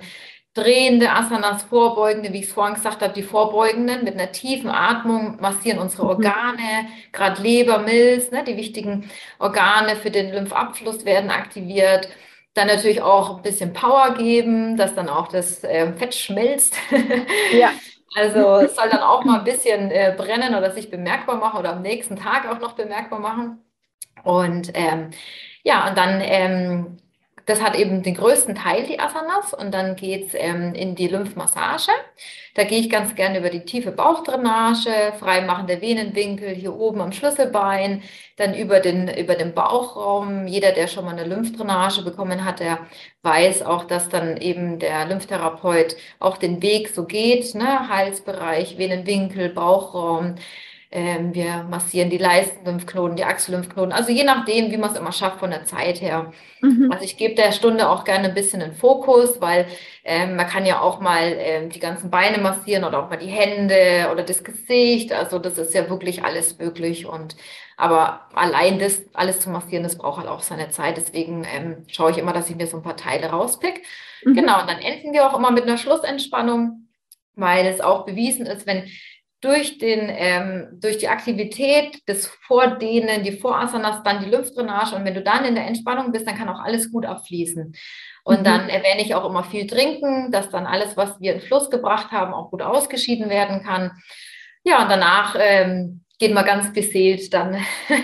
drehende Asanas, vorbeugende, wie ich es vorhin gesagt habe, die vorbeugenden mit einer tiefen Atmung massieren unsere mhm. Organe, gerade Leber, Milz, ne, die wichtigen Organe für den Lymphabfluss werden aktiviert. Dann natürlich auch ein bisschen Power geben, dass dann auch das äh, Fett schmilzt. Ja. Also es soll dann auch mal ein bisschen äh, brennen oder sich bemerkbar machen oder am nächsten Tag auch noch bemerkbar machen. Und ähm, ja, und dann ähm, das hat eben den größten Teil, die Asanas. Und dann geht es ähm, in die Lymphmassage. Da gehe ich ganz gerne über die tiefe Bauchdrainage, Freimachen der Venenwinkel hier oben am Schlüsselbein, dann über den, über den Bauchraum. Jeder, der schon mal eine Lymphdrainage bekommen hat, der weiß auch, dass dann eben der Lymphtherapeut auch den Weg so geht, ne? Halsbereich, Venenwinkel, Bauchraum. Ähm, wir massieren die Leistengymphknoten, die Achsellymphknoten. Also je nachdem, wie man es immer schafft von der Zeit her. Mhm. Also ich gebe der Stunde auch gerne ein bisschen den Fokus, weil ähm, man kann ja auch mal ähm, die ganzen Beine massieren oder auch mal die Hände oder das Gesicht. Also das ist ja wirklich alles möglich. Und aber allein das alles zu massieren, das braucht halt auch seine Zeit. Deswegen ähm, schaue ich immer, dass ich mir so ein paar Teile rauspick. Mhm. Genau, und dann enden wir auch immer mit einer Schlussentspannung, weil es auch bewiesen ist, wenn durch, den, ähm, durch die Aktivität des Vordehnen, die Vorasanas, dann die Lymphdrainage. Und wenn du dann in der Entspannung bist, dann kann auch alles gut abfließen. Und mhm. dann erwähne ich auch immer viel trinken, dass dann alles, was wir in Fluss gebracht haben, auch gut ausgeschieden werden kann. Ja, und danach ähm, gehen wir ganz beseelt dann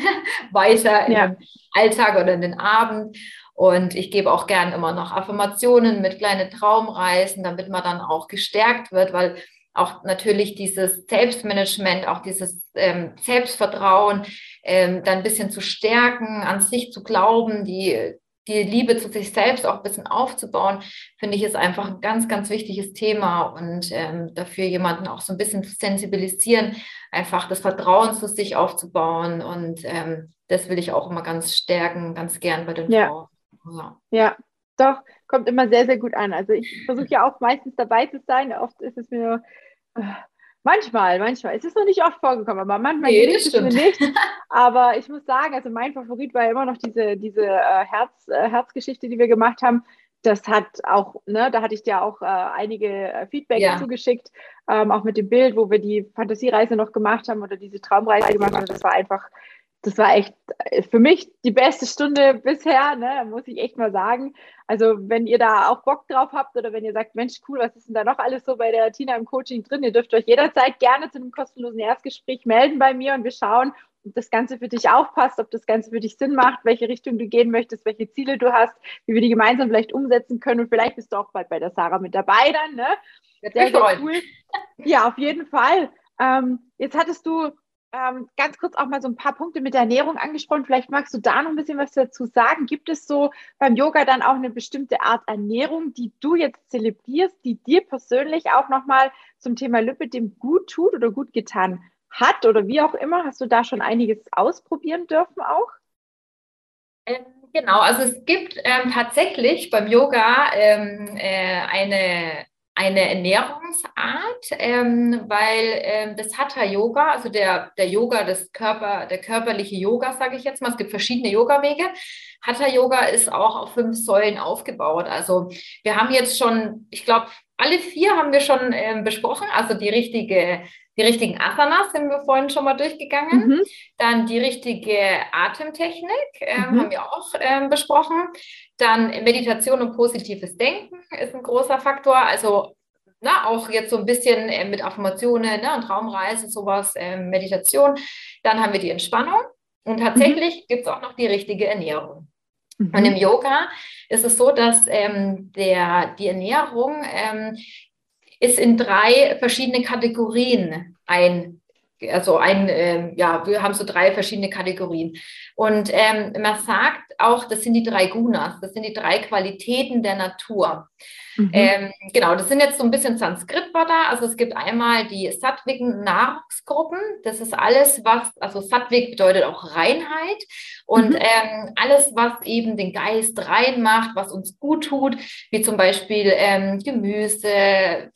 weiter ja. den Alltag oder in den Abend. Und ich gebe auch gern immer noch Affirmationen mit kleinen Traumreisen, damit man dann auch gestärkt wird, weil auch natürlich dieses Selbstmanagement, auch dieses ähm, Selbstvertrauen ähm, dann ein bisschen zu stärken, an sich zu glauben, die, die Liebe zu sich selbst auch ein bisschen aufzubauen, finde ich, ist einfach ein ganz, ganz wichtiges Thema und ähm, dafür jemanden auch so ein bisschen zu sensibilisieren, einfach das Vertrauen zu sich aufzubauen und ähm, das will ich auch immer ganz stärken, ganz gern bei den ja. Frauen. Ja. ja, doch, kommt immer sehr, sehr gut an. Also ich versuche ja auch meistens dabei zu sein. Oft ist es mir, manchmal, manchmal, es ist noch nicht oft vorgekommen, aber manchmal nee, gelingt es mir nicht. Aber ich muss sagen, also mein Favorit war immer noch diese, diese äh, Herz, äh, Herzgeschichte, die wir gemacht haben. Das hat auch, ne, da hatte ich dir auch äh, einige äh, Feedback ja. zugeschickt, ähm, auch mit dem Bild, wo wir die Fantasiereise noch gemacht haben oder diese Traumreise gemacht haben. Das war einfach das war echt äh, für mich die beste Stunde bisher, ne, muss ich echt mal sagen. Also wenn ihr da auch Bock drauf habt oder wenn ihr sagt, Mensch, cool, was ist denn da noch alles so bei der Tina im Coaching drin? Ihr dürft euch jederzeit gerne zu einem kostenlosen Erstgespräch melden bei mir und wir schauen, ob das Ganze für dich aufpasst, ob das Ganze für dich Sinn macht, welche Richtung du gehen möchtest, welche Ziele du hast, wie wir die gemeinsam vielleicht umsetzen können und vielleicht bist du auch bald bei der Sarah mit dabei dann, ne? Sehr, sehr cool. Ja, auf jeden Fall. Ähm, jetzt hattest du ähm, ganz kurz auch mal so ein paar Punkte mit der Ernährung angesprochen. Vielleicht magst du da noch ein bisschen was dazu sagen. Gibt es so beim Yoga dann auch eine bestimmte Art Ernährung, die du jetzt zelebrierst, die dir persönlich auch nochmal zum Thema Lipidem gut tut oder gut getan hat oder wie auch immer? Hast du da schon einiges ausprobieren dürfen auch? Ähm, genau, also es gibt ähm, tatsächlich beim Yoga ähm, äh, eine eine Ernährungsart, ähm, weil ähm, das Hatha Yoga, also der, der Yoga, das Körper, der körperliche Yoga, sage ich jetzt mal, es gibt verschiedene Yoga-Wege. Hatha Yoga ist auch auf fünf Säulen aufgebaut. Also wir haben jetzt schon, ich glaube, alle vier haben wir schon äh, besprochen. Also die richtige, die richtigen Asanas sind wir vorhin schon mal durchgegangen. Mhm. Dann die richtige Atemtechnik äh, mhm. haben wir auch äh, besprochen. Dann Meditation und positives Denken ist ein großer Faktor. Also na, auch jetzt so ein bisschen äh, mit Affirmationen ne, und Traumreise, sowas, äh, Meditation. Dann haben wir die Entspannung. Und tatsächlich mhm. gibt es auch noch die richtige Ernährung. Mhm. Und im Yoga ist es so, dass ähm, der, die Ernährung ähm, ist in drei verschiedene Kategorien ein, also ein, äh, ja, wir haben so drei verschiedene Kategorien. Und ähm, man sagt auch, das sind die drei Gunas, das sind die drei Qualitäten der Natur. Mhm. Ähm, genau, das sind jetzt so ein bisschen Sanskrit-Wörter. Also es gibt einmal die sattwigen Nahrungsgruppen. Das ist alles, was, also Sattvik bedeutet auch Reinheit. Und mhm. ähm, alles, was eben den Geist reinmacht, was uns gut tut, wie zum Beispiel ähm, Gemüse,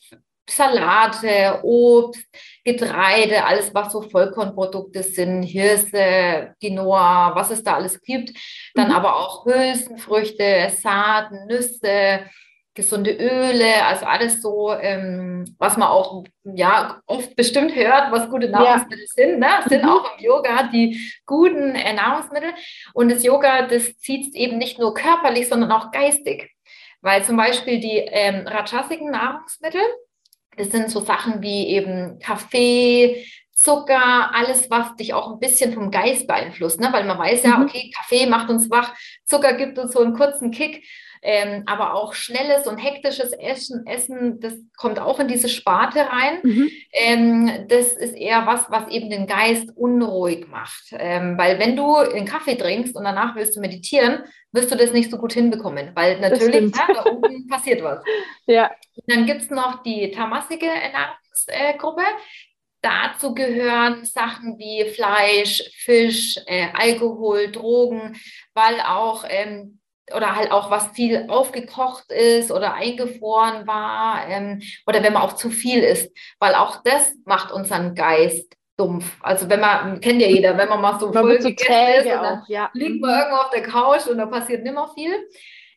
Salate, Obst, Getreide, alles, was so Vollkornprodukte sind, Hirse, Quinoa, was es da alles gibt. Dann mhm. aber auch Hülsenfrüchte, Saaten, Nüsse, gesunde Öle, also alles so, ähm, was man auch ja oft bestimmt hört, was gute Nahrungsmittel ja. sind, ne? sind mhm. auch im Yoga die guten äh, Nahrungsmittel. Und das Yoga, das zieht eben nicht nur körperlich, sondern auch geistig. Weil zum Beispiel die ähm, rajasigen Nahrungsmittel, das sind so Sachen wie eben Kaffee, Zucker, alles, was dich auch ein bisschen vom Geist beeinflusst, ne? weil man weiß ja, mhm. okay, Kaffee macht uns wach, Zucker gibt uns so einen kurzen Kick ähm, aber auch schnelles und hektisches Essen, Essen, das kommt auch in diese Sparte rein. Mhm. Ähm, das ist eher was, was eben den Geist unruhig macht. Ähm, weil wenn du einen Kaffee trinkst und danach willst du meditieren, wirst du das nicht so gut hinbekommen, weil natürlich ja, da oben passiert was. Ja. dann gibt es noch die tamassige Ernährungsgruppe. Dazu gehören Sachen wie Fleisch, Fisch, äh, Alkohol, Drogen, weil auch ähm, oder halt auch was viel aufgekocht ist oder eingefroren war ähm, oder wenn man auch zu viel isst, weil auch das macht unseren Geist dumpf. Also wenn man, kennt ja jeder, wenn man mal so man voll so gegessen ist und dann auch, ja. liegt man mhm. irgendwo auf der Couch und da passiert nimmer viel.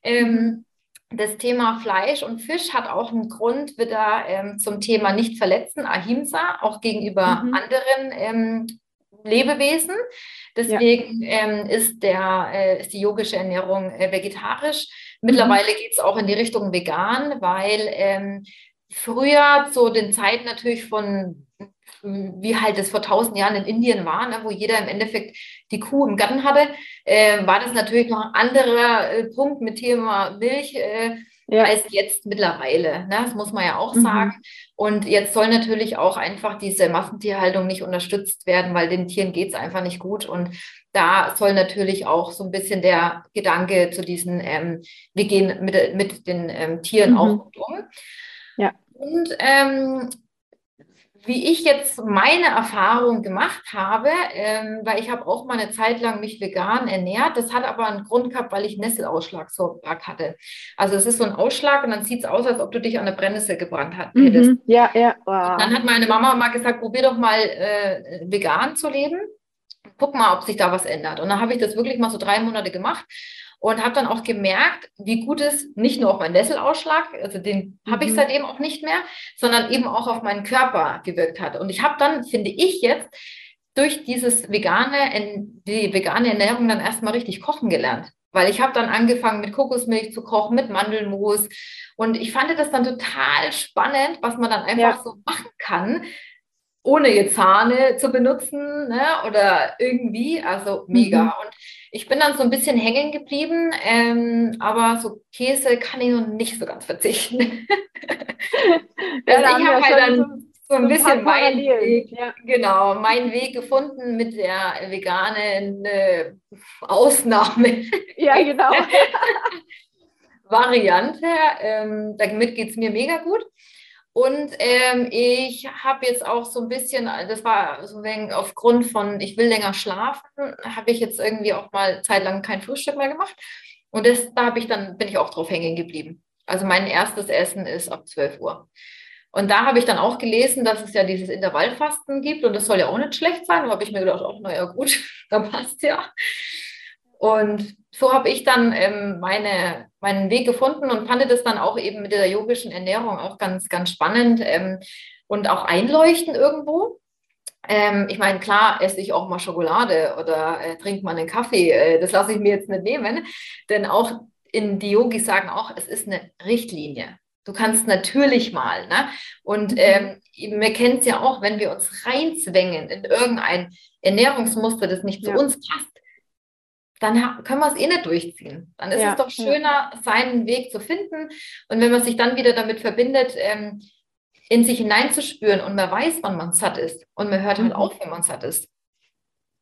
Ähm, mhm. das Thema Fleisch und Fisch hat auch einen Grund wieder ähm, zum Thema nicht verletzen, Ahimsa, auch gegenüber mhm. anderen ähm, Lebewesen. Deswegen ja. ähm, ist, der, äh, ist die yogische Ernährung äh, vegetarisch. Mittlerweile mhm. geht es auch in die Richtung vegan, weil ähm, früher zu den Zeiten natürlich von wie halt es vor tausend Jahren in Indien war, ne, wo jeder im Endeffekt die Kuh im Garten hatte, äh, war das natürlich noch ein anderer äh, Punkt mit Thema Milch. Äh, ja. als jetzt mittlerweile. Ne? Das muss man ja auch mhm. sagen. Und jetzt soll natürlich auch einfach diese Massentierhaltung nicht unterstützt werden, weil den Tieren geht es einfach nicht gut. Und da soll natürlich auch so ein bisschen der Gedanke zu diesen, ähm, wir gehen mit, mit den ähm, Tieren mhm. auch gut um. Ja. Und ähm, wie ich jetzt meine Erfahrung gemacht habe, ähm, weil ich habe auch mal eine Zeit lang mich vegan ernährt. Das hat aber einen Grund gehabt, weil ich Nesselausschlag so hatte. Also es ist so ein Ausschlag und dann sieht es aus, als ob du dich an der Brennnessel gebrannt hättest. Mhm, ja, ja. Wow. Dann hat meine Mama mal gesagt, probier doch mal äh, vegan zu leben. Guck mal, ob sich da was ändert. Und dann habe ich das wirklich mal so drei Monate gemacht und habe dann auch gemerkt, wie gut es nicht nur auf meinen Nesselausschlag, also den mhm. habe ich mhm. seitdem auch nicht mehr, sondern eben auch auf meinen Körper gewirkt hat. Und ich habe dann, finde ich jetzt, durch dieses vegane, die vegane Ernährung dann erstmal richtig kochen gelernt. Weil ich habe dann angefangen mit Kokosmilch zu kochen, mit Mandelmus. Und ich fand das dann total spannend, was man dann einfach ja. so machen kann, ohne jetzt Sahne zu benutzen ne? oder irgendwie. Also mega. Mhm. Und ich bin dann so ein bisschen hängen geblieben, ähm, aber so Käse kann ich noch nicht so ganz verzichten. also ich habe halt dann so, so ein bisschen meinen Weg, ja. genau, meinen Weg gefunden mit der veganen äh, Ausnahme. Ja, genau. Variante. Ähm, damit geht es mir mega gut. Und ähm, ich habe jetzt auch so ein bisschen, das war so wegen aufgrund von, ich will länger schlafen, habe ich jetzt irgendwie auch mal zeitlang kein Frühstück mehr gemacht. Und das, da habe ich dann, bin ich auch drauf hängen geblieben. Also mein erstes Essen ist ab 12 Uhr. Und da habe ich dann auch gelesen, dass es ja dieses Intervallfasten gibt und das soll ja auch nicht schlecht sein. Da habe ich mir gedacht, oh, naja, gut, da passt ja. Und so habe ich dann ähm, meine, meinen Weg gefunden und fand das dann auch eben mit der yogischen Ernährung auch ganz, ganz spannend ähm, und auch einleuchten irgendwo. Ähm, ich meine, klar esse ich auch mal Schokolade oder äh, trinke mal einen Kaffee. Äh, das lasse ich mir jetzt nicht nehmen, denn auch in die Yogis sagen auch, es ist eine Richtlinie. Du kannst natürlich mal. Ne? Und mhm. ähm, wir kennen es ja auch, wenn wir uns reinzwängen in irgendein Ernährungsmuster, das nicht zu ja. uns passt, dann können wir es eh nicht durchziehen. Dann ist ja, es doch schöner, seinen Weg zu finden. Und wenn man sich dann wieder damit verbindet, ähm, in sich hineinzuspüren und man weiß, wann man satt ist und man hört halt mhm. auf, wenn man satt ist,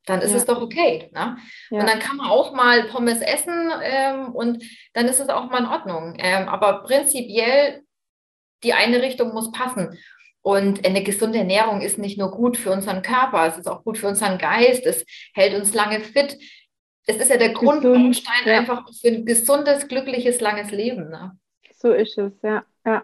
dann ist ja. es doch okay. Ne? Ja. Und dann kann man auch mal Pommes essen ähm, und dann ist es auch mal in Ordnung. Ähm, aber prinzipiell, die eine Richtung muss passen. Und eine gesunde Ernährung ist nicht nur gut für unseren Körper, es ist auch gut für unseren Geist, es hält uns lange fit. Es ist ja der Gesund, Grundbaustein ja. einfach für ein gesundes, glückliches, langes Leben. Ne? So ist es, ja. ja.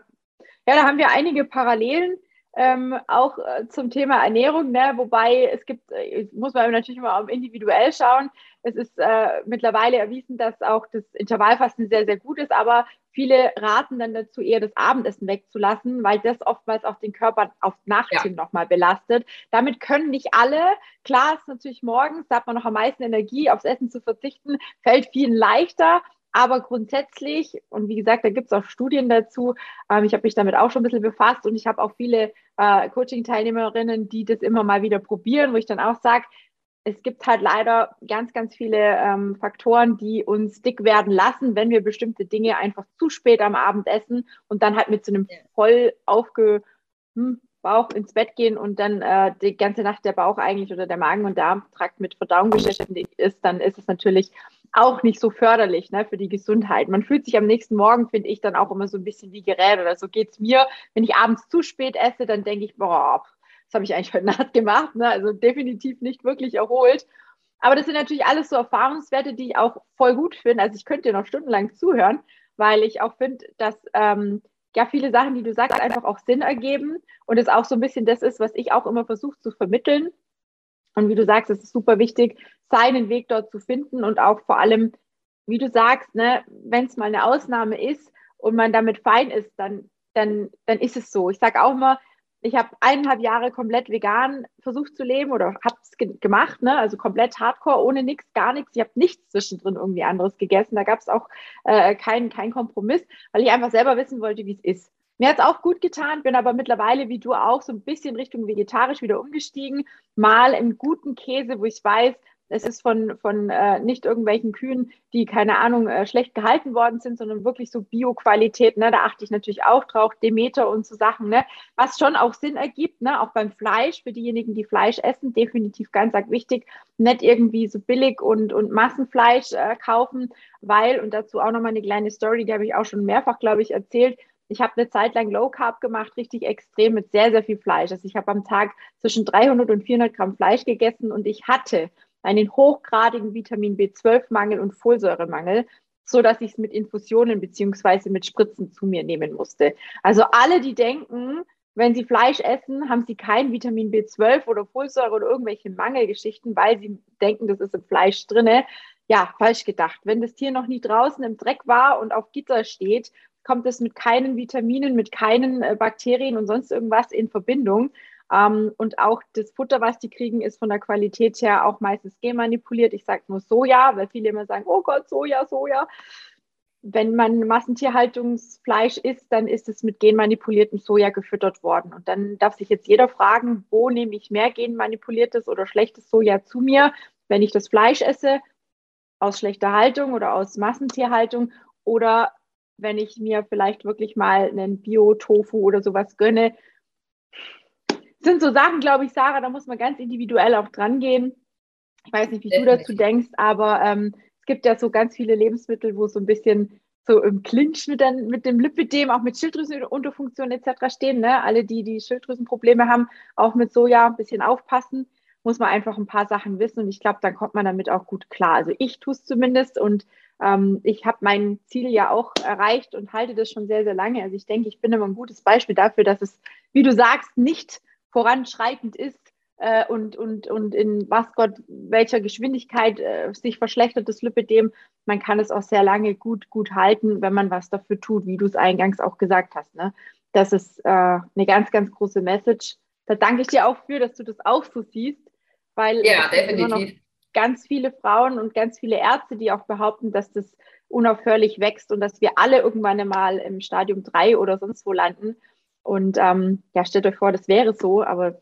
Ja, da haben wir einige Parallelen. Ähm, auch äh, zum Thema Ernährung, ne? wobei es gibt, äh, muss man natürlich immer individuell schauen. Es ist äh, mittlerweile erwiesen, dass auch das Intervallfasten sehr, sehr gut ist, aber viele raten dann dazu, eher das Abendessen wegzulassen, weil das oftmals auch den Körper auf Nacht ja. hin nochmal belastet. Damit können nicht alle, klar ist natürlich morgens, da hat man noch am meisten Energie, aufs Essen zu verzichten, fällt vielen leichter, aber grundsätzlich, und wie gesagt, da gibt es auch Studien dazu, ähm, ich habe mich damit auch schon ein bisschen befasst und ich habe auch viele äh, Coaching-Teilnehmerinnen, die das immer mal wieder probieren, wo ich dann auch sage, es gibt halt leider ganz, ganz viele ähm, Faktoren, die uns dick werden lassen, wenn wir bestimmte Dinge einfach zu spät am Abend essen und dann halt mit so einem voll aufge hm, Bauch ins Bett gehen und dann äh, die ganze Nacht der Bauch eigentlich oder der Magen- und Darmtrakt mit Verdauung beschäftigt ist, dann ist es natürlich auch nicht so förderlich ne, für die Gesundheit. Man fühlt sich am nächsten Morgen, finde ich, dann auch immer so ein bisschen wie Gerät oder so geht es mir. Wenn ich abends zu spät esse, dann denke ich, boah, was habe ich eigentlich heute Nacht gemacht? Ne? Also definitiv nicht wirklich erholt. Aber das sind natürlich alles so Erfahrungswerte, die ich auch voll gut finde. Also ich könnte dir noch stundenlang zuhören, weil ich auch finde, dass ähm, ja viele Sachen, die du sagst, einfach auch Sinn ergeben und es auch so ein bisschen das ist, was ich auch immer versuche zu vermitteln. Und wie du sagst, es ist super wichtig, seinen Weg dort zu finden und auch vor allem, wie du sagst, ne, wenn es mal eine Ausnahme ist und man damit fein ist, dann, dann, dann ist es so. Ich sage auch immer, ich habe eineinhalb Jahre komplett vegan versucht zu leben oder habe es ge gemacht, ne? also komplett hardcore, ohne nichts, gar nichts. Ich habe nichts zwischendrin irgendwie anderes gegessen. Da gab es auch äh, keinen kein Kompromiss, weil ich einfach selber wissen wollte, wie es ist. Mir hat es auch gut getan, bin aber mittlerweile, wie du auch, so ein bisschen Richtung vegetarisch wieder umgestiegen. Mal im guten Käse, wo ich weiß, es ist von, von äh, nicht irgendwelchen Kühen, die, keine Ahnung, äh, schlecht gehalten worden sind, sondern wirklich so Bio-Qualität. Ne? Da achte ich natürlich auch drauf, Demeter und so Sachen, ne? was schon auch Sinn ergibt, ne? auch beim Fleisch, für diejenigen, die Fleisch essen, definitiv ganz arg wichtig, nicht irgendwie so billig und, und Massenfleisch äh, kaufen, weil, und dazu auch nochmal eine kleine Story, die habe ich auch schon mehrfach, glaube ich, erzählt, ich habe eine Zeit lang Low Carb gemacht, richtig extrem mit sehr, sehr viel Fleisch. Also ich habe am Tag zwischen 300 und 400 Gramm Fleisch gegessen und ich hatte einen hochgradigen Vitamin B12-Mangel und Folsäuremangel, so dass ich es mit Infusionen beziehungsweise mit Spritzen zu mir nehmen musste. Also alle, die denken, wenn sie Fleisch essen, haben sie kein Vitamin B12 oder Folsäure oder irgendwelche Mangelgeschichten, weil sie denken, das ist im Fleisch drinne. Ja, falsch gedacht. Wenn das Tier noch nie draußen im Dreck war und auf Gitter steht, kommt es mit keinen Vitaminen, mit keinen äh, Bakterien und sonst irgendwas in Verbindung. Ähm, und auch das Futter, was die kriegen, ist von der Qualität her auch meistens genmanipuliert. Ich sage nur Soja, weil viele immer sagen, oh Gott, Soja, Soja. Wenn man Massentierhaltungsfleisch isst, dann ist es mit genmanipuliertem Soja gefüttert worden. Und dann darf sich jetzt jeder fragen, wo nehme ich mehr genmanipuliertes oder schlechtes Soja zu mir, wenn ich das Fleisch esse, aus schlechter Haltung oder aus Massentierhaltung oder wenn ich mir vielleicht wirklich mal einen Bio-Tofu oder sowas gönne, sind so Sachen, glaube ich, Sarah, da muss man ganz individuell auch dran gehen. Ich weiß nicht, wie du dazu denkst, aber ähm, es gibt ja so ganz viele Lebensmittel, wo so ein bisschen so im Clinch mit, den, mit dem Lipidem, auch mit Schilddrüsenunterfunktion etc. stehen. Ne? Alle, die die Schilddrüsenprobleme haben, auch mit Soja ein bisschen aufpassen, muss man einfach ein paar Sachen wissen und ich glaube, dann kommt man damit auch gut klar. Also ich tue es zumindest und ähm, ich habe mein Ziel ja auch erreicht und halte das schon sehr, sehr lange. Also ich denke, ich bin immer ein gutes Beispiel dafür, dass es, wie du sagst, nicht voranschreitend ist, äh, und, und, und in was Gott, welcher Geschwindigkeit äh, sich verschlechtert das Lipidem. Man kann es auch sehr lange gut, gut halten, wenn man was dafür tut, wie du es eingangs auch gesagt hast. Ne? Das ist äh, eine ganz, ganz große Message. Da danke ich dir auch für, dass du das auch so siehst, weil ja, definitiv. ganz viele Frauen und ganz viele Ärzte, die auch behaupten, dass das unaufhörlich wächst und dass wir alle irgendwann einmal im Stadium 3 oder sonst wo landen. Und ähm, ja, stellt euch vor, das wäre so, aber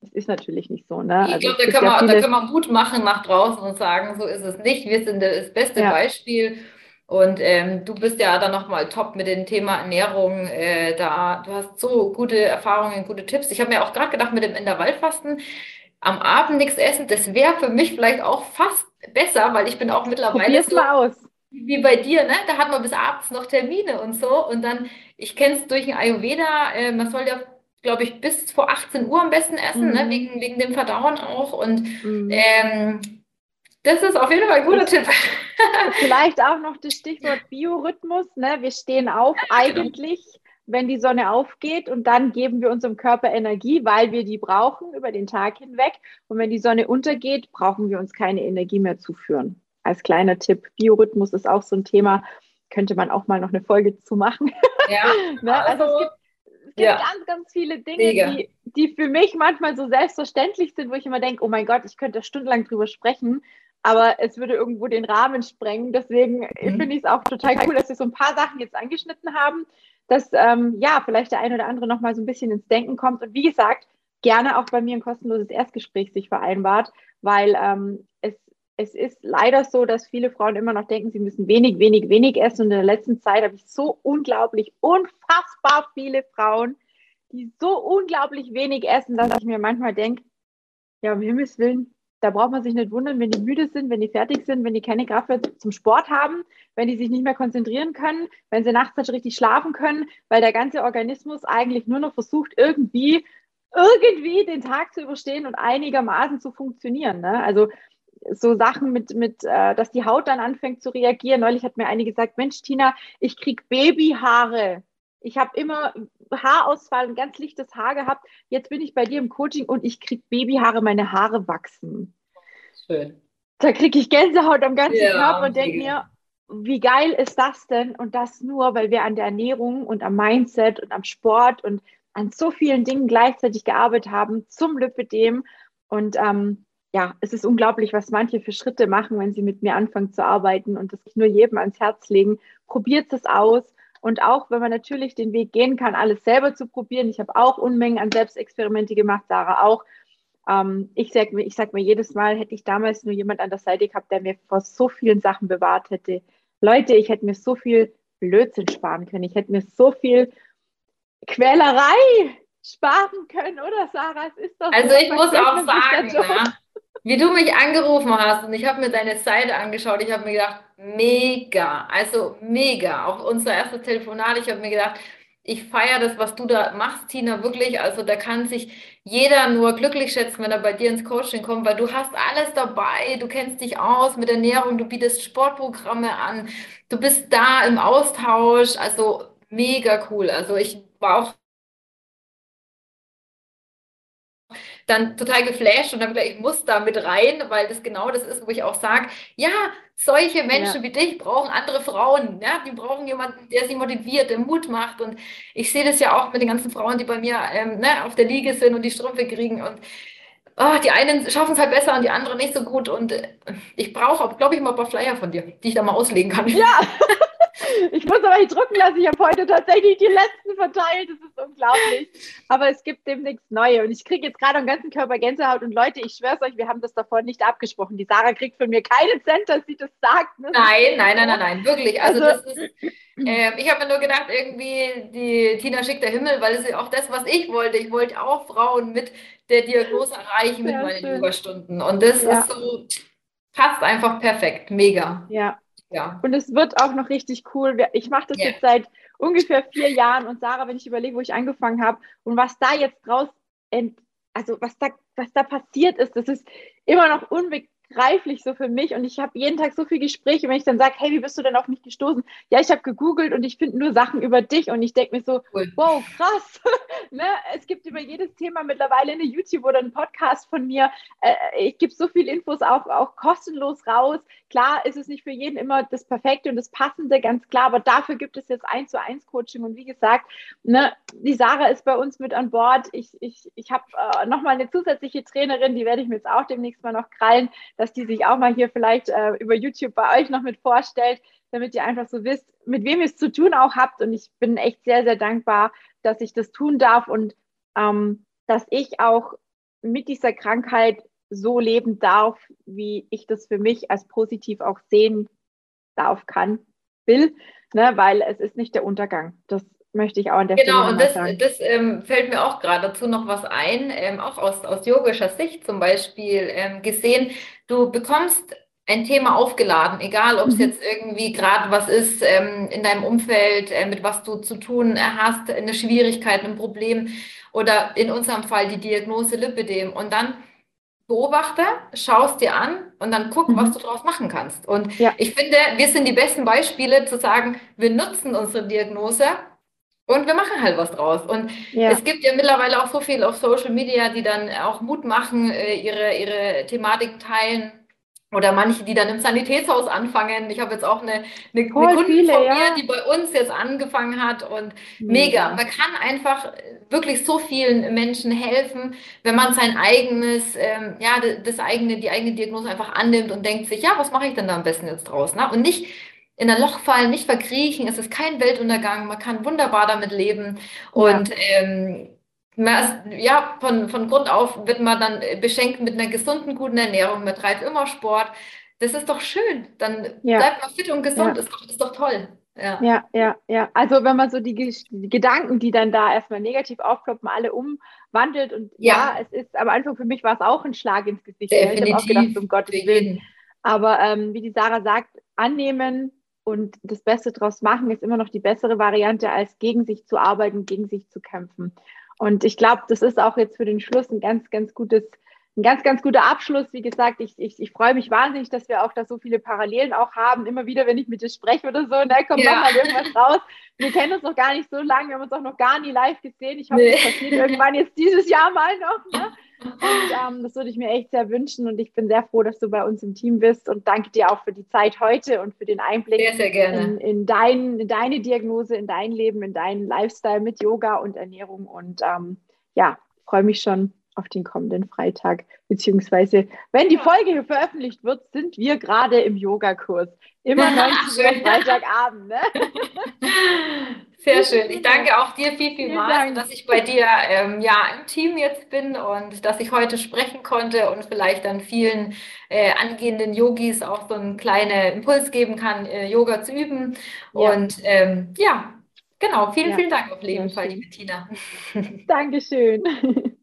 es ist natürlich nicht so. Ne? Ich also glaube, da, können ja wir, da können wir Mut machen nach draußen und sagen, so ist es nicht. Wir sind das beste ja. Beispiel. Und ähm, du bist ja dann nochmal top mit dem Thema Ernährung. Äh, da, du hast so gute Erfahrungen, gute Tipps. Ich habe mir auch gerade gedacht, mit dem Intervallfasten am Abend nichts essen, das wäre für mich vielleicht auch fast besser, weil ich bin auch mittlerweile Probier's so, mal aus. wie bei dir, ne? Da hat man bis abends noch Termine und so. Und dann, ich kenne es durch den Ayurveda, äh, man soll ja glaube ich, bis vor 18 Uhr am besten essen, ne? mhm. ne? wegen, wegen dem Verdauen auch. Und mhm. ähm, das ist auf jeden Fall ein guter Tipp. Vielleicht auch noch das Stichwort Biorhythmus. Ne? Wir stehen auf genau. eigentlich, wenn die Sonne aufgeht und dann geben wir unserem Körper Energie, weil wir die brauchen über den Tag hinweg. Und wenn die Sonne untergeht, brauchen wir uns keine Energie mehr zuführen. Als kleiner Tipp, Biorhythmus ist auch so ein Thema, könnte man auch mal noch eine Folge zu machen. Ja, ne? Also es gibt es gibt ja. ganz, ganz viele Dinge, die, die für mich manchmal so selbstverständlich sind, wo ich immer denke, oh mein Gott, ich könnte stundenlang drüber sprechen, aber es würde irgendwo den Rahmen sprengen. Deswegen mhm. finde ich es auch total cool, dass wir so ein paar Sachen jetzt angeschnitten haben, dass ähm, ja, vielleicht der eine oder andere nochmal so ein bisschen ins Denken kommt. Und wie gesagt, gerne auch bei mir ein kostenloses Erstgespräch sich vereinbart, weil ähm, es es ist leider so, dass viele Frauen immer noch denken, sie müssen wenig, wenig, wenig essen. Und in der letzten Zeit habe ich so unglaublich, unfassbar viele Frauen, die so unglaublich wenig essen, dass ich mir manchmal denke, ja, um Himmels Willen, da braucht man sich nicht wundern, wenn die müde sind, wenn die fertig sind, wenn die keine Kraft mehr zum Sport haben, wenn die sich nicht mehr konzentrieren können, wenn sie nachts nicht richtig schlafen können, weil der ganze Organismus eigentlich nur noch versucht, irgendwie, irgendwie den Tag zu überstehen und einigermaßen zu funktionieren. Ne? Also so Sachen mit, mit äh, dass die Haut dann anfängt zu reagieren. Neulich hat mir eine gesagt, Mensch, Tina, ich krieg Babyhaare. Ich habe immer Haarausfall und ganz lichtes Haar gehabt. Jetzt bin ich bei dir im Coaching und ich krieg Babyhaare, meine Haare wachsen. Schön. Da kriege ich Gänsehaut am ganzen ja, Körper und denke mir, wie geil ist das denn? Und das nur, weil wir an der Ernährung und am Mindset und am Sport und an so vielen Dingen gleichzeitig gearbeitet haben zum Lipidem. Und ähm, ja, es ist unglaublich, was manche für Schritte machen, wenn sie mit mir anfangen zu arbeiten und das nur jedem ans Herz legen. Probiert es aus. Und auch wenn man natürlich den Weg gehen kann, alles selber zu probieren. Ich habe auch Unmengen an Selbstexperimente gemacht, Sarah auch. Ähm, ich sage mir, ich sag mir jedes Mal, hätte ich damals nur jemand an der Seite gehabt, der mir vor so vielen Sachen bewahrt hätte. Leute, ich hätte mir so viel Blödsinn sparen können. Ich hätte mir so viel Quälerei sparen können, oder Sarah? Es ist doch also so, ich muss auch sagen, wie du mich angerufen hast und ich habe mir deine Seite angeschaut, ich habe mir gedacht, mega, also mega. Auch unser erstes Telefonat, ich habe mir gedacht, ich feiere das, was du da machst, Tina, wirklich. Also da kann sich jeder nur glücklich schätzen, wenn er bei dir ins Coaching kommt, weil du hast alles dabei, du kennst dich aus mit Ernährung, du bietest Sportprogramme an, du bist da im Austausch, also mega cool. Also ich war auch dann total geflasht und dann gesagt, ich muss da mit rein, weil das genau das ist, wo ich auch sage, ja, solche Menschen ja. wie dich brauchen andere Frauen, ja, die brauchen jemanden, der sie motiviert, der Mut macht und ich sehe das ja auch mit den ganzen Frauen, die bei mir ähm, ne, auf der Liege sind und die Strümpfe kriegen und oh, die einen schaffen es halt besser und die anderen nicht so gut und äh, ich brauche, glaube ich, mal ein paar Flyer von dir, die ich da mal auslegen kann. Ja. Ich muss aber nicht drücken lassen. Ich habe heute tatsächlich die letzten verteilt. Das ist unglaublich. Aber es gibt demnächst neue. Und ich kriege jetzt gerade am ganzen Körper Gänsehaut. Und Leute, ich schwöre es euch, wir haben das davor nicht abgesprochen. Die Sarah kriegt von mir keinen Cent, dass sie das sagt. Ne? Nein, nein, nein, nein, nein. Wirklich. Also, also das ist. Äh, ich habe mir nur gedacht, irgendwie, die Tina schickt der Himmel, weil es ist auch das, was ich wollte. Ich wollte auch Frauen mit der Diagnose erreichen mit meinen Überstunden. Und das ja. ist so, passt einfach perfekt. Mega. Ja, ja. Und es wird auch noch richtig cool. Ich mache das yeah. jetzt seit ungefähr vier Jahren und Sarah, wenn ich überlege, wo ich angefangen habe und was da jetzt draus, ent, also was da, was da passiert ist, das ist immer noch unbegreiflich so für mich und ich habe jeden Tag so viele Gespräche, wenn ich dann sage, hey, wie bist du denn auf mich gestoßen? Ja, ich habe gegoogelt und ich finde nur Sachen über dich und ich denke mir so, cool. wow, krass. ne, es gibt über jedes Thema mittlerweile eine YouTube oder einen Podcast von mir. Äh, ich gebe so viele Infos auch, auch kostenlos raus. Klar ist es nicht für jeden immer das Perfekte und das Passende, ganz klar, aber dafür gibt es jetzt eins zu eins Coaching. Und wie gesagt, ne, die Sarah ist bei uns mit an Bord. Ich, ich, ich habe äh, nochmal eine zusätzliche Trainerin, die werde ich mir jetzt auch demnächst mal noch krallen, dass die sich auch mal hier vielleicht äh, über YouTube bei euch noch mit vorstellt damit ihr einfach so wisst, mit wem ihr es zu tun auch habt. Und ich bin echt sehr, sehr dankbar, dass ich das tun darf und ähm, dass ich auch mit dieser Krankheit so leben darf, wie ich das für mich als positiv auch sehen darf, kann, will, ne? weil es ist nicht der Untergang. Das möchte ich auch an der genau, Stelle. Genau, und das, das ähm, fällt mir auch gerade dazu noch was ein, ähm, auch aus, aus yogischer Sicht zum Beispiel ähm, gesehen. Du bekommst ein Thema aufgeladen, egal ob es mhm. jetzt irgendwie gerade was ist ähm, in deinem Umfeld, äh, mit was du zu tun hast, eine Schwierigkeit, ein Problem oder in unserem Fall die Diagnose Lipidem und dann beobachte, schaust dir an und dann guck, mhm. was du daraus machen kannst. Und ja. ich finde, wir sind die besten Beispiele zu sagen, wir nutzen unsere Diagnose und wir machen halt was draus. Und ja. es gibt ja mittlerweile auch so viel auf Social Media, die dann auch Mut machen, äh, ihre, ihre Thematik teilen oder manche, die dann im Sanitätshaus anfangen. Ich habe jetzt auch eine, eine, eine Kundin viele, von mir, ja. die bei uns jetzt angefangen hat und mega. Man kann einfach wirklich so vielen Menschen helfen, wenn man sein eigenes, ähm, ja, das eigene, die eigene Diagnose einfach annimmt und denkt sich, ja, was mache ich denn da am besten jetzt draus? Ne? Und nicht in ein Loch fallen, nicht verkriechen. Es ist kein Weltuntergang. Man kann wunderbar damit leben. Und ja. ähm, ja, von, von Grund auf wird man dann beschenkt mit einer gesunden, guten Ernährung, man treibt immer Sport. Das ist doch schön. Dann ja. bleibt man fit und gesund, ja. ist, doch, ist doch toll. Ja. ja, ja, ja. Also wenn man so die, die, Gedanken, die dann da erstmal negativ aufploppen, alle umwandelt und ja, ja es ist am Anfang für mich war es auch ein Schlag ins Gesicht. Definitiv. Ich habe auch gedacht, um Gottes Willen. Aber ähm, wie die Sarah sagt, annehmen und das Beste draus machen ist immer noch die bessere Variante, als gegen sich zu arbeiten, gegen sich zu kämpfen. Und ich glaube, das ist auch jetzt für den Schluss ein ganz, ganz gutes, ein ganz, ganz guter Abschluss. Wie gesagt, ich, ich, ich freue mich wahnsinnig, dass wir auch da so viele Parallelen auch haben. Immer wieder, wenn ich mit dir spreche oder so, da ne, kommt ja. nochmal irgendwas raus. Wir kennen uns noch gar nicht so lange, wir haben uns auch noch gar nie live gesehen. Ich hoffe, nee. das passiert irgendwann jetzt dieses Jahr mal noch. Ne? Und ähm, das würde ich mir echt sehr wünschen. Und ich bin sehr froh, dass du bei uns im Team bist und danke dir auch für die Zeit heute und für den Einblick sehr, sehr in, in, dein, in deine Diagnose, in dein Leben, in deinen Lifestyle mit Yoga und Ernährung. Und ähm, ja, freue mich schon auf den kommenden Freitag, beziehungsweise wenn die Folge hier veröffentlicht wird, sind wir gerade im Yogakurs. Immer 19 Uhr Freitagabend. Ne? Sehr schön. Ich danke auch dir viel, viel mal, dass ich bei dir ähm, ja, im Team jetzt bin und dass ich heute sprechen konnte und vielleicht dann vielen äh, angehenden Yogis auch so einen kleinen Impuls geben kann, äh, Yoga zu üben. Ja. Und ähm, ja, genau. Vielen, ja. vielen Dank auf jeden Fall, Bettina. Dankeschön.